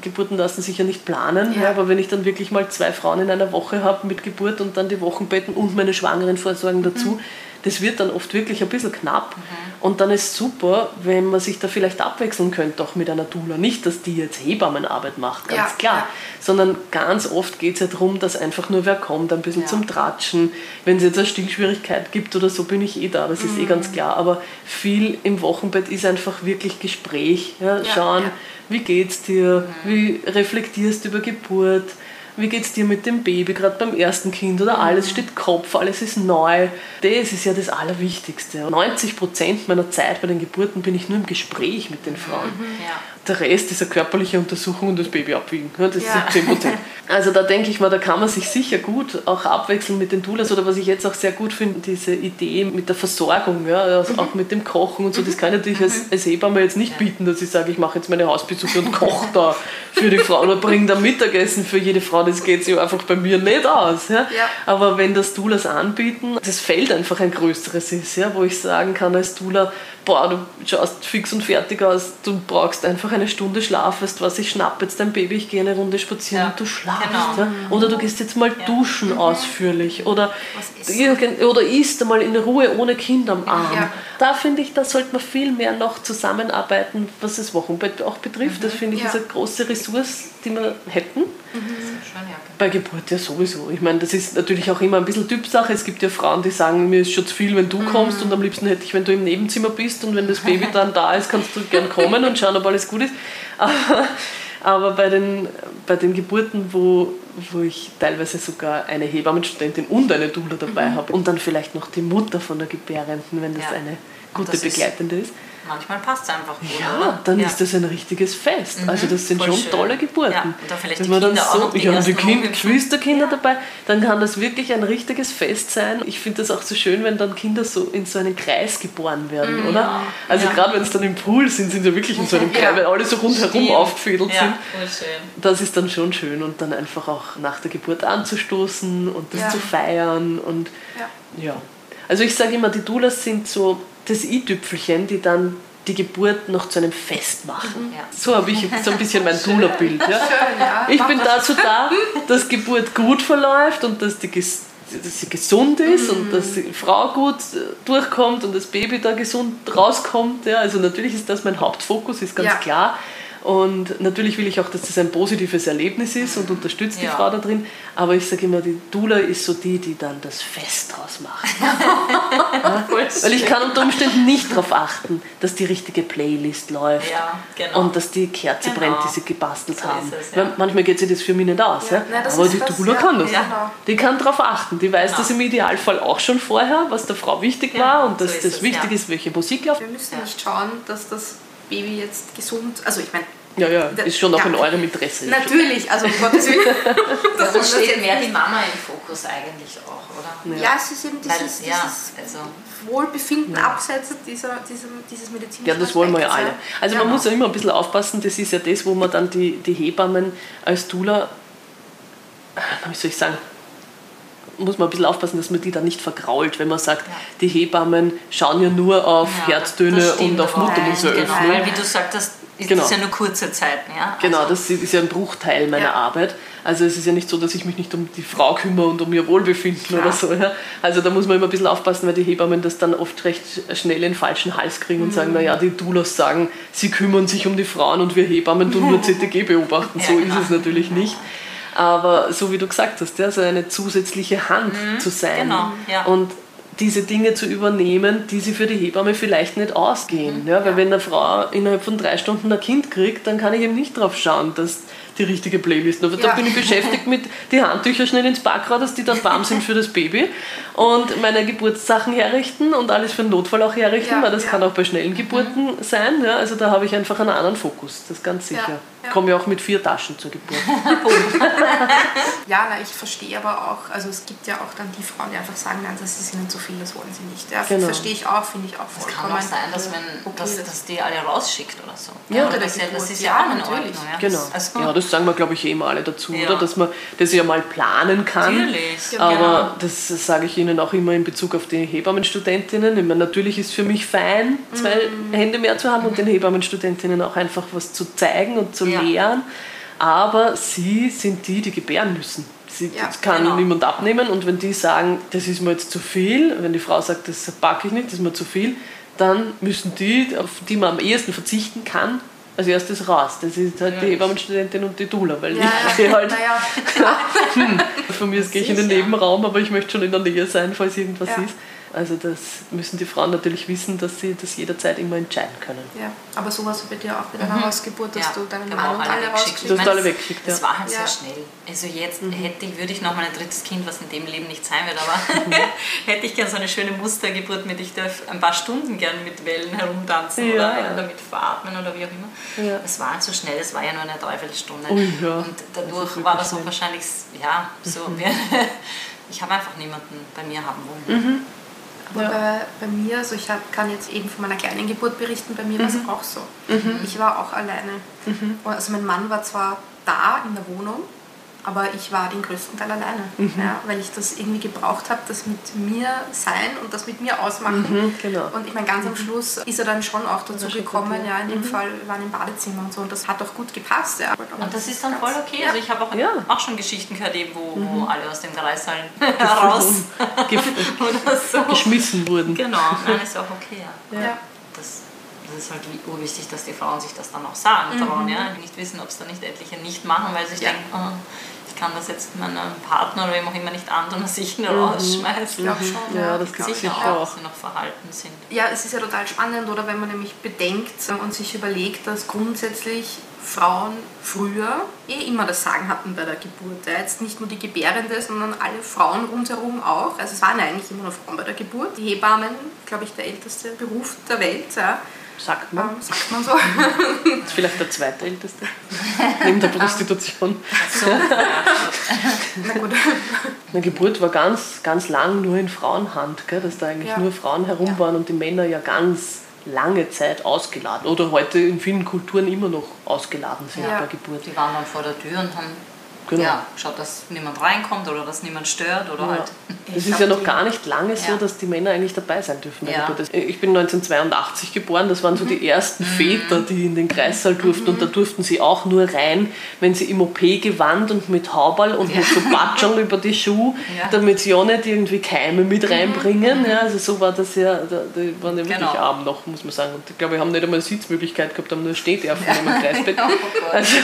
A: Geburten lassen sich ja nicht planen,
B: Ja.
A: ja. aber wenn ich dann wirklich mal zwei Frauen in einer Woche habe mit Geburt und dann die Wochenbetten und meine Schwangeren vorsorgen dazu, das wird dann oft wirklich ein bisschen knapp. Und dann ist super, wenn man sich da vielleicht abwechseln könnte, auch mit einer Doula. Nicht, dass die jetzt Hebammenarbeit macht, ganz
B: Ja,
A: klar.
B: ja.
A: Sondern ganz oft geht es ja darum, dass einfach nur wer kommt, ein bisschen
C: Ja.
A: zum Tratschen. Wenn es jetzt eine Stillschwierigkeit gibt oder so, bin ich eh da, das ist eh ganz klar. Aber viel im Wochenbett ist einfach wirklich Gespräch. Schauen, wie geht's dir, wie reflektierst du über Geburt, wie geht's dir mit dem Baby, gerade beim ersten Kind oder alles steht Kopf, alles ist neu. Das ist ja das Allerwichtigste. 90 Prozent meiner Zeit bei den Geburten bin ich nur im Gespräch mit den Frauen.
C: Ja.
A: Der Rest ist eine körperliche Untersuchung und das Baby abwiegen. Das
B: Ja.
A: sind 10 Prozent. *laughs* Also da denke ich mal, da kann man sich sicher gut auch abwechseln mit den Doulas oder was ich jetzt auch sehr gut finde, diese Idee mit der Versorgung, ja, also auch mit dem Kochen und so, das kann ich natürlich als, als Hebamme jetzt nicht bieten, dass ich sage, ich mache jetzt meine Hausbesuche und koche da für die Frau oder bringe da Mittagessen für jede Frau, das geht sich einfach bei mir nicht aus. Ja.
B: Ja.
A: Aber wenn das Doulas anbieten, das Feld einfach ein größeres ist, ja, wo ich sagen kann als Doula, boah, du schaust fix und fertig aus, du brauchst einfach eine Stunde Schlaf, weißt du was, ich schnappe jetzt dein Baby, ich gehe eine Runde spazieren
C: Ja,
A: und du schlafst.
C: genau.
A: Ja? Oder du gehst jetzt mal duschen ausführlich oder, oder isst einmal in Ruhe ohne Kind am Arm. Da finde ich, da sollte man viel mehr noch zusammenarbeiten, was das Wochenbett auch betrifft. Das finde ich ist eine große Ressource, die wir hätten.
C: Ja.
A: Bei Geburt ja sowieso. Ich meine, das ist natürlich auch immer ein bisschen Typsache. Es gibt ja Frauen, die sagen, mir ist schon zu viel, wenn du kommst und am liebsten hätte ich, wenn du im Nebenzimmer bist und wenn das Baby *laughs* dann da ist, kannst du gern kommen und schauen, ob alles gut ist. *laughs* Aber, aber bei, den, bei den Geburten, wo, wo ich teilweise sogar eine Hebammenstudentin und eine Doula dabei habe und dann vielleicht noch die Mutter von der Gebärenden, wenn das
C: Ja.
A: eine gute
C: das ist-
A: Begleitende ist.
C: Manchmal passt es einfach gut,
A: Ja,
C: oder?
A: dann
C: ja.
A: ist das ein richtiges Fest. Also das sind schon
C: schön.
A: tolle Geburten.
C: Ja, und da vielleicht
A: Wenn
C: die
A: man dann
C: Kinder auch
A: so,
C: noch die
A: ja, die kind. Geschwisterkinder dabei, dann kann das wirklich ein richtiges Fest sein. Ich finde das auch so schön, wenn dann Kinder so in so einen Kreis geboren werden, oder? Also
C: Ja.
A: gerade wenn es dann im Pool sind, sind sie wirklich in so einem *laughs* Kreis,
B: Ja.
A: weil alle so rundherum aufgefädelt
C: Ja,
A: sind.
C: schön.
A: Das ist dann schon schön und dann einfach auch nach der Geburt anzustoßen und das
B: Ja.
A: zu feiern und
B: Ja.
A: ja. Also ich sage immer, die Doulas sind so das i-Tüpfelchen, die dann die Geburt noch zu einem Fest machen.
C: Ja.
A: So habe ich so ein bisschen mein *laughs* Doula-Bild. Ja.
B: Ja.
A: Ich bin dazu da, dass Geburt gut verläuft und dass, die, dass sie gesund ist und dass die Frau gut äh, durchkommt und das Baby da gesund rauskommt. Ja. Also natürlich ist das mein Hauptfokus, ist ganz klar. Und natürlich will ich auch, dass das ein positives Erlebnis ist und unterstützt die. Frau da drin. Aber ich sage immer, die Doula ist so die, die dann das Fest draus macht. *laughs* *laughs* Weil ich kann unter Umständen nicht darauf achten, dass die richtige Playlist läuft.
C: Ja, genau.
A: Und dass die Kerze
C: Genau.
A: brennt, die sie gebastelt
C: So
A: haben.
C: es, ja.
A: Weil Manchmal geht sich das für mich nicht aus. Ja,
B: Ja, nein,
A: Aber die
B: das,
A: Doula
B: ja.
A: kann das.
B: Ja.
A: Die kann darauf achten. Die weiß
C: Genau.
A: das im Idealfall auch schon vorher, was der Frau wichtig
C: Genau,
A: war und
C: so
A: dass das
C: es,
A: wichtig
C: ja.
A: ist, welche Musik läuft.
B: Wir müssen
C: Ja.
B: nicht schauen, dass das Baby jetzt gesund, also ich meine,
A: Ja, ja, ist schon auch
B: Ja.
A: in eurem Interesse.
B: natürlich, also um Gottes Willen. *laughs*
C: Ja,
B: dass
C: da steht mehr die Mama im Fokus eigentlich auch, oder?
B: Ja, es ist eben
C: Weil,
B: dieses,
C: ja,
B: dieses
C: also,
B: Wohlbefinden abseits dieser, diesem, dieses medizinischen
A: Ja, das wollen wir ja alle. Also man
B: Genau.
A: muss ja immer ein bisschen aufpassen, das ist ja das, wo man dann die, die Hebammen als Doula, wie soll ich sagen, muss man ein bisschen aufpassen, dass man die dann nicht vergrault, wenn man sagt,
C: Ja.
A: die Hebammen schauen ja nur auf
C: ja,
A: Herztöne
C: das
A: und auf
C: auch.
A: Muttermundseröffnung.
C: Genau, weil wie du sagtest, ist
A: Genau.
C: das ja nur kurze Zeiten, ja?
A: Genau,
C: Also,
A: das ist ja ein Bruchteil meiner
B: Ja.
A: Arbeit. Also es ist ja nicht so, dass ich mich nicht um die Frau kümmere und um ihr Wohlbefinden
B: Klar.
A: oder so. Ja. Also da muss man immer ein bisschen aufpassen, weil die Hebammen das dann oft recht schnell in den falschen Hals kriegen und
C: Mhm.
A: sagen, naja, die Doulas sagen, sie kümmern sich um die Frauen und wir Hebammen tun nur *laughs* CTG beobachten.
C: Ja,
A: so
C: genau.
A: ist es natürlich nicht. Aber so wie du gesagt hast, ja, so eine zusätzliche Hand zu sein
C: genau, ja.
A: und diese Dinge zu übernehmen, die sie für die Hebamme vielleicht nicht ausgehen. Ja, weil wenn eine Frau innerhalb von drei Stunden ein Kind kriegt, dann kann ich eben nicht drauf schauen, dass die richtige Playlist. Aber da
B: Ja.
A: bin ich beschäftigt mit die Handtücher schnell ins Backrad, dass die dann warm sind für das Baby und meine Geburtssachen herrichten und alles für den Notfall auch herrichten,
B: Ja,
A: weil das
B: ja.
A: kann auch bei schnellen Geburten sein. Ja, also da habe ich einfach einen anderen Fokus, das ist ganz sicher.
B: Ja, ja.
A: Komme ja auch mit vier Taschen zur Geburt. *laughs* *laughs*
B: Ja, na, ich verstehe aber auch, also es gibt ja auch dann die Frauen, die einfach sagen, nein, das ist ihnen zu viel, das wollen sie nicht. Ja,
A: Genau.
B: verstehe ich auch, finde ich auch
C: Es
B: vollkommen.
C: kann auch sein, dass, wenn,
B: okay,
C: dass,
B: das-
C: dass die alle rausschickt oder so.
A: Ja.
C: Oder das, ist ja, das ist ja
B: Ja,
C: auch in
B: natürlich.
C: Ordnung. Ja.
A: Genau.
C: Also,
A: Ja, das sagen wir, glaube ich, eh immer alle dazu,
C: Ja.
A: oder? Dass man das ja mal planen kann.
C: Natürlich,
A: Aber
C: genau.
A: das sage ich Ihnen auch immer in Bezug auf die Hebammenstudentinnen. Ich meine, natürlich ist für mich fein, zwei
C: Mhm.
A: Hände mehr zu haben und den Hebammenstudentinnen auch einfach was zu zeigen und zu
C: Ja.
A: lehren. Aber sie sind die, die gebären müssen. sie,
B: Ja,
A: das kann
C: genau.
A: niemand abnehmen und wenn die sagen, das ist mir jetzt zu viel, wenn die Frau sagt, das packe ich nicht, das ist mir zu viel, dann müssen die, auf die man am ehesten verzichten kann, als erstes raus. Das ist halt die Hebammenstudentin und die Dula, weil
B: Ja,
A: ich sehe halt,
B: naja, *laughs*
A: von mir aus gehe ich in den. Nebenraum, aber ich möchte schon in der Nähe sein, falls irgendwas
B: Ja.
A: ist. Also das müssen die Frauen natürlich wissen, dass sie das jederzeit immer entscheiden können.
B: ja. Aber so war es bei dir auch mit deiner Hausgeburt, dass
C: Ja,
B: du deinen Mann
C: alle
B: alle
C: weggeschickt.
B: rausgeschickt
A: Du hast alle weggeschickt,
C: Das
A: ja.
C: war halt
B: Ja.
C: sehr schnell. Also jetzt hätte ich, würde ich noch mal ein drittes Kind, was in dem Leben nicht sein wird, aber *laughs* hätte ich gern so eine schöne Mustergeburt mit, ich darf ein paar Stunden gern mit Wellen herumtanzen
A: Ja.
C: oder damit veratmen oder wie auch immer.
A: Ja.
C: Es war halt so schnell, es war ja nur eine Dreiviertelstunde.
A: Ui, ja.
C: Und
A: Das
C: dadurch
A: wirklich
C: war das auch wahrscheinlich, ja, so. Wir, *laughs* ich habe einfach niemanden bei mir haben wollen.
A: Mhm.
B: Aber
A: Ja.
B: bei, bei mir, also ich hab, kann jetzt eben von meiner kleinen Geburt berichten, bei mir war es auch so. Ich war auch alleine. Also mein Mann war zwar da in der Wohnung, aber ich war den größten Teil alleine, ja, weil ich das irgendwie gebraucht habe, das mit mir sein und das mit mir ausmachen.
A: Mhm, genau.
B: Und ich meine, ganz am Schluss ist er dann schon auch dazu gekommen,
A: ja.
B: in dem Fall, wir waren im Badezimmer und so und das hat auch gut gepasst. Ja.
C: Und das ist dann voll okay.
B: Ja.
C: Also ich habe auch,
A: Ja.
C: auch schon Geschichten gehört, eben, wo, wo alle aus dem Kreissaal *laughs* *laughs* raus *laughs* so.
A: geschmissen wurden.
C: Genau, nein, ist auch okay, ja.
B: Ja.
C: Das, das ist halt urwichtig, dass die Frauen sich das dann auch sagen trauen, ja. Nicht wissen, ob es da nicht etliche nicht machen, weil sie sich
B: Ja.
C: denken, oh, ich kann das jetzt meinem Partner oder wem auch immer nicht antun, dass ich ihn rausschmeiße.
B: Ich glaube schon.
A: Ja, das
B: glaub
A: gibt's
B: ich
C: auch,
A: auch.
C: dass sie noch verhalten sind.
B: Ja, es ist ja total spannend, oder wenn man nämlich bedenkt und sich überlegt, dass grundsätzlich Frauen früher eh immer das Sagen hatten bei der Geburt. Ja, jetzt nicht nur die Gebärende, sondern alle Frauen rundherum auch. Also es waren eigentlich immer nur Frauen bei der Geburt. Die Hebammen, glaube ich, der älteste Beruf der Welt, ja,
A: Sagt man.
B: ähm, sagt man so. *laughs*
A: Das ist vielleicht der zweitälteste. Neben der Prostitution.
C: So, *laughs*
B: Na gut.
A: Eine Geburt war ganz, ganz lang nur in Frauenhand, gell? dass da eigentlich
B: Ja.
A: nur Frauen herum
B: Ja.
A: waren und die Männer ja ganz lange Zeit ausgeladen oder heute in vielen Kulturen immer noch ausgeladen sind
B: Ja.
A: bei Geburt.
C: die waren dann vor der Tür und haben
A: Genau.
C: ja, schaut, dass niemand reinkommt oder dass niemand stört oder
A: Ja.
C: halt. *laughs*
B: Ich
A: ist ja noch gar nicht lange so,
C: Ja.
A: dass die Männer eigentlich dabei sein dürfen
C: Ja.
A: Ich bin 1982 geboren, das waren so die ersten Väter, die in den Kreissaal durften und da durften sie auch nur rein, wenn sie im OP gewandt und mit Hauberl und mit so Batschern über die Schuhe,
C: Ja.
A: damit sie auch nicht irgendwie Keime mit reinbringen. Ja, also so war das ja, da, die waren ja wirklich
C: Genau.
A: arm noch, muss man sagen. Und ich glaube, wir haben nicht einmal eine Sitzmöglichkeit gehabt, haben nur Stehdärfen *laughs* im Kreisbett.
C: Oh Gott.
A: Also,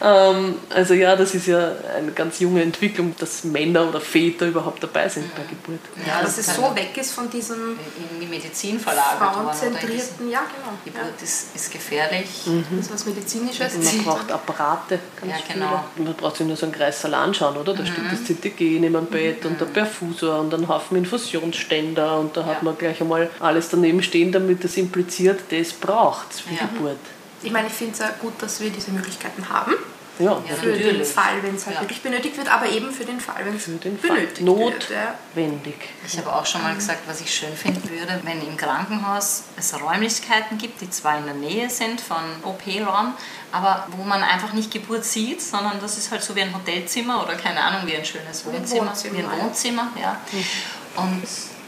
A: also ja, das ist ja eine ganz junge Entwicklung, dass Männer oder Väter überhaupt dabei sind bei Geburt.
B: Ja, dass es so weg ist von diesem
C: in die Medizin verlagert
B: frauenzentrierten, ja genau.
C: Die
B: Ja.
C: Geburt ist, ist gefährlich.
B: Das ist was Medizinisches.
A: Und man braucht Apparate, ganz
C: Ja,
A: viele.
C: genau.
A: Man braucht sich nur so einen Kreissaal anschauen, oder? Da steht das CTG neben dem Bett und der Perfusor und ein Haufen Infusionsständer und da hat
C: Ja.
A: man gleich einmal alles daneben stehen, damit das impliziert, das braucht es für
C: Ja.
A: Geburt.
B: Ich meine, ich finde es ja gut, dass wir diese Möglichkeiten haben.
A: Ja,
B: Für den
C: natürlich.
B: Fall, wenn es halt
C: Ja.
B: wirklich benötigt wird, aber eben für den Fall, wenn es
A: den Fall.
B: benötigt wird. Ja.
A: notwendig.
C: Ich habe auch schon mal gesagt, was ich schön finden würde, wenn im Krankenhaus es Räumlichkeiten gibt, die zwar in der Nähe sind von OP-Raum, aber wo man einfach nicht Geburt sieht, sondern das ist halt so wie ein Hotelzimmer oder keine Ahnung, wie ein schönes Wohnzimmer.
B: Wohnzimmer,
C: wie ein. Wohnzimmer, ja. Und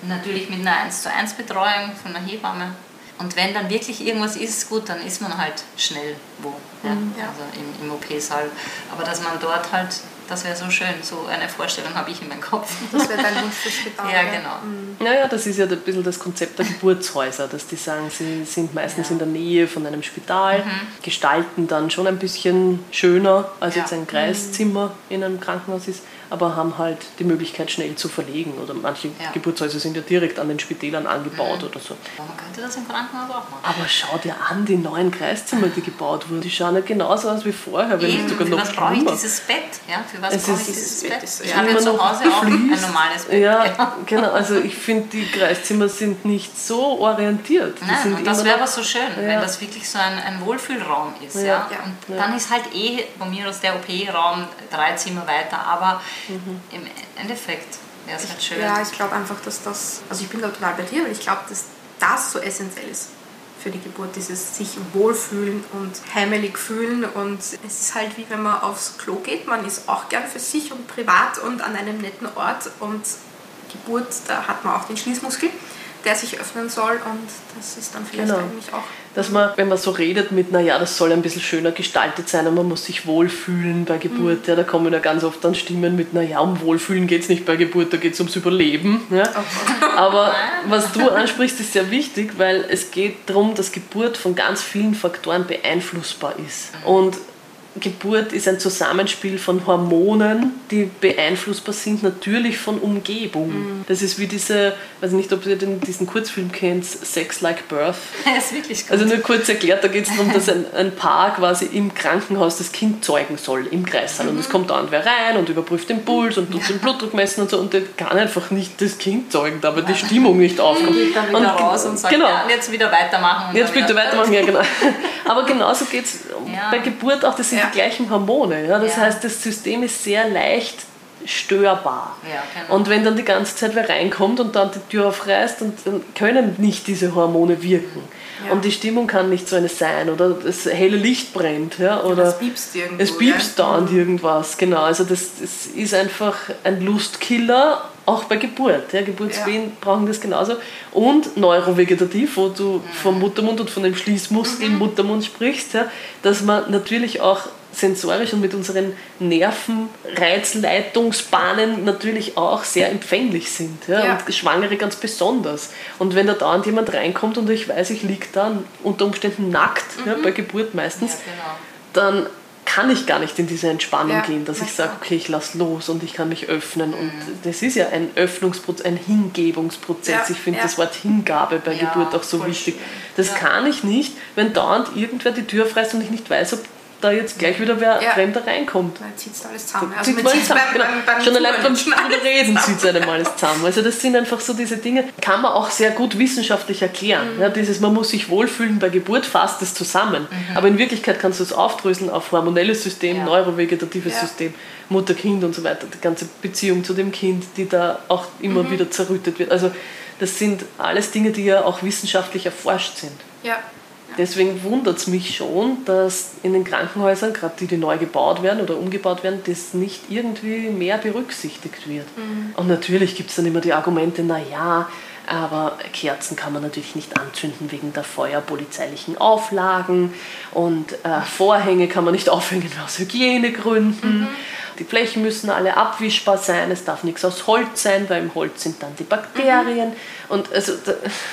C: natürlich mit einer 1 zu 1 Betreuung von einer Hebamme. Und wenn dann wirklich irgendwas ist, gut, dann ist man halt schnell wo. Ja?
B: ja.
C: Also im, im OP-Saal. Aber dass man dort halt, das wäre so schön, so eine Vorstellung habe ich in meinem Kopf. *laughs*
B: Das wäre dein Wunsch fürs Spital.
C: Ja, genau.
A: Naja, das ist ja ein bisschen das Konzept der Geburtshäuser, dass die sagen, sie sind meistens
C: Ja.
A: in der Nähe von einem Spital, gestalten dann schon ein bisschen schöner, als
C: Ja.
A: jetzt ein Kreiszimmer in einem Krankenhaus ist, aber haben halt die Möglichkeit, schnell zu verlegen. Oder manche
C: Ja.
A: Geburtshäuser sind ja direkt an den Spitälern angebaut oder so.
C: Aber man könnte das im Krankenhaus auch machen.
A: Aber schau dir an, die neuen Kreiszimmer, die gebaut wurden, die schauen ja genauso aus wie vorher, wenn
C: Eben,
A: sogar
C: für
A: noch
C: was brauche ich dieses Bett? Ja, für was brauche ich dieses
B: Bett
C: Bett? Ich
B: ja
C: habe ja zu Hause auch ein normales Bett.
A: Ja, genau. Also ich finde, die Kreiszimmer sind nicht so orientiert. Die
C: Nein, und das wäre aber so schön,
A: Ja.
C: wenn das wirklich so ein, ein Wohlfühlraum ist. Ja.
A: Ja.
C: Und dann ist halt eh von mir aus der OP-Raum drei Zimmer weiter, aber
A: Mhm.
C: im Endeffekt wäre es halt schön.
B: Ja, ich glaube einfach, dass das, also ich bin da total bei dir, weil ich glaube, dass das so essentiell ist für die Geburt, dieses sich wohlfühlen und heimelig fühlen und es ist halt wie wenn man aufs Klo geht, man ist auch gern für sich und privat und an einem netten Ort und Geburt, da hat man auch den Schließmuskel, der sich öffnen soll und das ist dann vielleicht
A: Genau.
B: eigentlich auch.
A: Dass man, wenn man so redet mit, naja, das soll ein bisschen schöner gestaltet sein und man muss sich wohlfühlen bei Geburt, ja, da kommen ja ganz oft dann Stimmen mit, naja, um Wohlfühlen geht es nicht bei Geburt, da geht es ums Überleben. Ja. Aber *laughs* was du ansprichst, ist sehr wichtig, weil es geht darum, dass Geburt von ganz vielen Faktoren beeinflussbar ist. Und Geburt ist ein Zusammenspiel von Hormonen, die beeinflussbar sind, natürlich von Umgebung. Das ist wie diese, weiß nicht, ob ihr den, diesen Kurzfilm kennt, Sex Like Birth.
C: Das *laughs* ist wirklich gut.
A: Also nur kurz erklärt, da geht es darum, dass ein, ein Paar quasi im Krankenhaus das Kind zeugen soll, im Kreissaal. Und es kommt dann wer rein und überprüft den Puls und tut den Blutdruck messen und so. Und der kann einfach nicht das Kind zeugen, da aber die Stimmung nicht *laughs* aufkommt.
C: geht dann wieder raus und sagt,
A: genau.
C: ja, und jetzt wieder weitermachen. Und
A: Jetzt bitte weitermachen, ja genau. *laughs* Aber genauso geht es
C: Ja.
A: bei Geburt auch, das sind
B: Ja.
A: Die gleichen Hormone. Ja? Das
C: Ja.
A: heißt, das System ist sehr leicht störbar.
C: Ja, genau.
A: Und wenn dann die ganze Zeit wer reinkommt und dann die Tür aufreißt, und dann können nicht diese Hormone wirken.
B: Ja.
A: Und die Stimmung kann nicht so eine sein. Oder das helle Licht brennt. Ja? Oder
B: es piepst irgendwo.
A: es piepst
B: ja.
A: dauernd irgendwas. Genau, also das, das ist einfach ein Lustkiller, auch bei Geburt. Ja, Geburtswehen brauchen das genauso. Und neurovegetativ, wo du vom Muttermund und von dem Schließmuskel im Muttermund sprichst, ja, dass man natürlich auch sensorisch und mit unseren Nervenreizleitungsbahnen natürlich auch sehr empfänglich sind. Ja,
B: Ja.
A: Und Schwangere ganz besonders. Und wenn da dauernd jemand reinkommt und ich weiß, ich liege da unter Umständen nackt, ja, bei Geburt meistens,
C: Ja, genau.
A: dann kann ich gar nicht in diese Entspannung
B: Ja,
A: gehen, dass ich sage, okay, ich lasse los und ich kann mich öffnen. Und
C: Mhm.
A: das ist ja ein Öffnungsprozess, ein Hingebungsprozess.
B: Ja,
A: ich finde
B: ja.
A: das Wort Hingabe bei Geburt auch so wichtig. Das kann ich nicht, wenn dauernd irgendwer die Tür freist und ich nicht weiß, ob da jetzt gleich wieder wer
B: Ja.
A: Fremder reinkommt.
B: Dann zieht es alles zusammen.
A: Zieht
B: man
A: man
B: zieht's
A: zusammen,
B: beim- beim- beim
A: Schon allein beim
B: alles
A: Reden zieht es einem alles zusammen. Also das sind einfach so diese Dinge, kann man auch sehr gut wissenschaftlich erklären.
B: Mhm.
A: Ja, dieses, man muss sich wohlfühlen bei Geburt, fasst es zusammen. Aber in Wirklichkeit kannst du es aufdröseln auf hormonelles System,
C: Ja.
A: neurovegetatives
B: Ja.
A: System, Mutter-Kind und so weiter. Die ganze Beziehung zu dem Kind, die da auch immer
B: Mhm.
A: wieder zerrüttet wird. Also das sind alles Dinge, die ja auch wissenschaftlich erforscht sind.
B: Ja.
A: Deswegen wundert es mich schon, dass in den Krankenhäusern, gerade die, die neu gebaut werden oder umgebaut werden, das nicht irgendwie mehr berücksichtigt wird. Und natürlich gibt es dann immer die Argumente, naja, aber Kerzen kann man natürlich nicht anzünden wegen der feuerpolizeilichen Auflagen und äh, Vorhänge kann man nicht aufhängen aus Hygienegründen. Die Flächen müssen alle abwischbar sein, es darf nichts aus Holz sein, weil im Holz sind dann die Bakterien. Und also, da,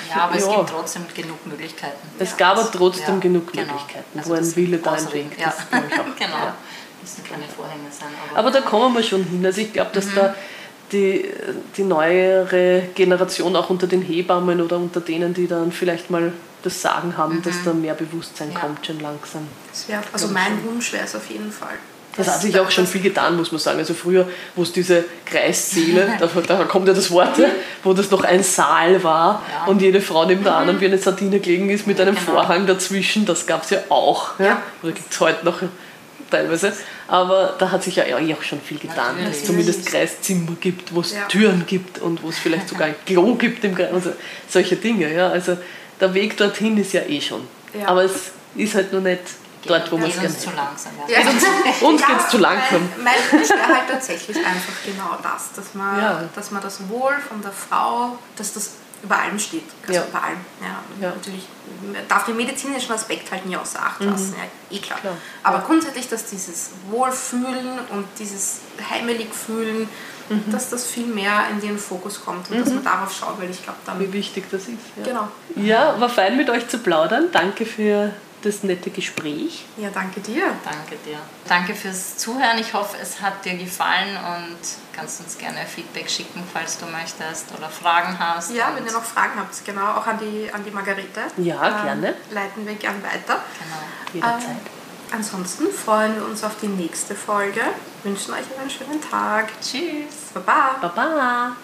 C: Ja, aber es
A: ja.
C: gibt trotzdem genug Möglichkeiten.
A: Es gab aber trotzdem
C: Ja,
A: genug
C: genau.
A: Möglichkeiten,
C: Also
A: wo ein Wille da ein Weg. *laughs*
C: Ja.
A: Das glaube ich auch.
C: genau.
A: Ja.
C: Müssen keine Vorhänge sein. Aber,
A: Aber da kommen wir schon hin. Also ich glaube, dass
C: Mhm.
A: da die, die neuere Generation auch unter den Hebammen oder unter denen, die dann vielleicht mal das Sagen haben, dass da mehr Bewusstsein
C: Mhm. Ja.
A: kommt schon langsam.
B: Das wär, also mein Wunsch wäre es auf jeden Fall.
A: Das hat sich auch schon viel getan, muss man sagen. Also früher, wo es diese Kreissäle, *laughs* da, da kommt ja das Wort, wo das noch ein Saal war
C: Ja.
A: und jede Frau neben der anderen wie eine Sardine gelegen ist mit einem
C: Genau.
A: Vorhang dazwischen, das gab es ja auch. Ja. Oder gibt es heute noch teilweise. Aber da hat sich ja eh auch schon viel getan, dass es zumindest Kreiszimmer gibt, wo es
B: Ja.
A: Türen gibt und wo es vielleicht sogar ein Klo gibt im Kreis. Also solche Dinge. Ja. Also der Weg dorthin ist ja eh schon. Aber es ist halt nur nicht dort, wo man es
C: geht uns zu langsam.
B: Ja, *laughs*
A: Uns
B: Ja,
A: geht's zu langsam.
B: Mein, mein Wunsch wäre halt tatsächlich einfach genau das, dass man,
A: Ja.
B: dass man das Wohl von der Frau, dass das über allem steht. Also
A: Ja.
B: über allem. Ja,
A: Ja.
B: Natürlich man darf den medizinischen Aspekt halt nie außer Acht lassen, ja, eh klar.
A: Mhm. Klar.
B: Aber
A: Ja.
B: grundsätzlich, dass dieses Wohlfühlen und dieses heimelig fühlen,
A: Mhm.
B: dass das viel mehr in den Fokus kommt und dass man darauf schaut, weil ich glaube, dann.
A: Wie wichtig das ist. Ja.
B: Genau.
A: Ja, war fein mit euch zu plaudern. Danke für das nette Gespräch.
B: Ja, danke dir.
C: Danke dir. Danke fürs Zuhören. Ich hoffe, es hat dir gefallen und kannst uns gerne Feedback schicken, falls du möchtest oder Fragen hast.
B: Ja, wenn ihr noch Fragen habt, genau, auch an die, an die Margarete.
A: Ja, gerne.
B: Leiten wir gern weiter.
C: Genau.
A: Jederzeit.
B: Ähm, ansonsten freuen wir uns auf die nächste Folge. Wünschen euch einen schönen Tag.
C: Tschüss.
B: Baba.
A: Baba.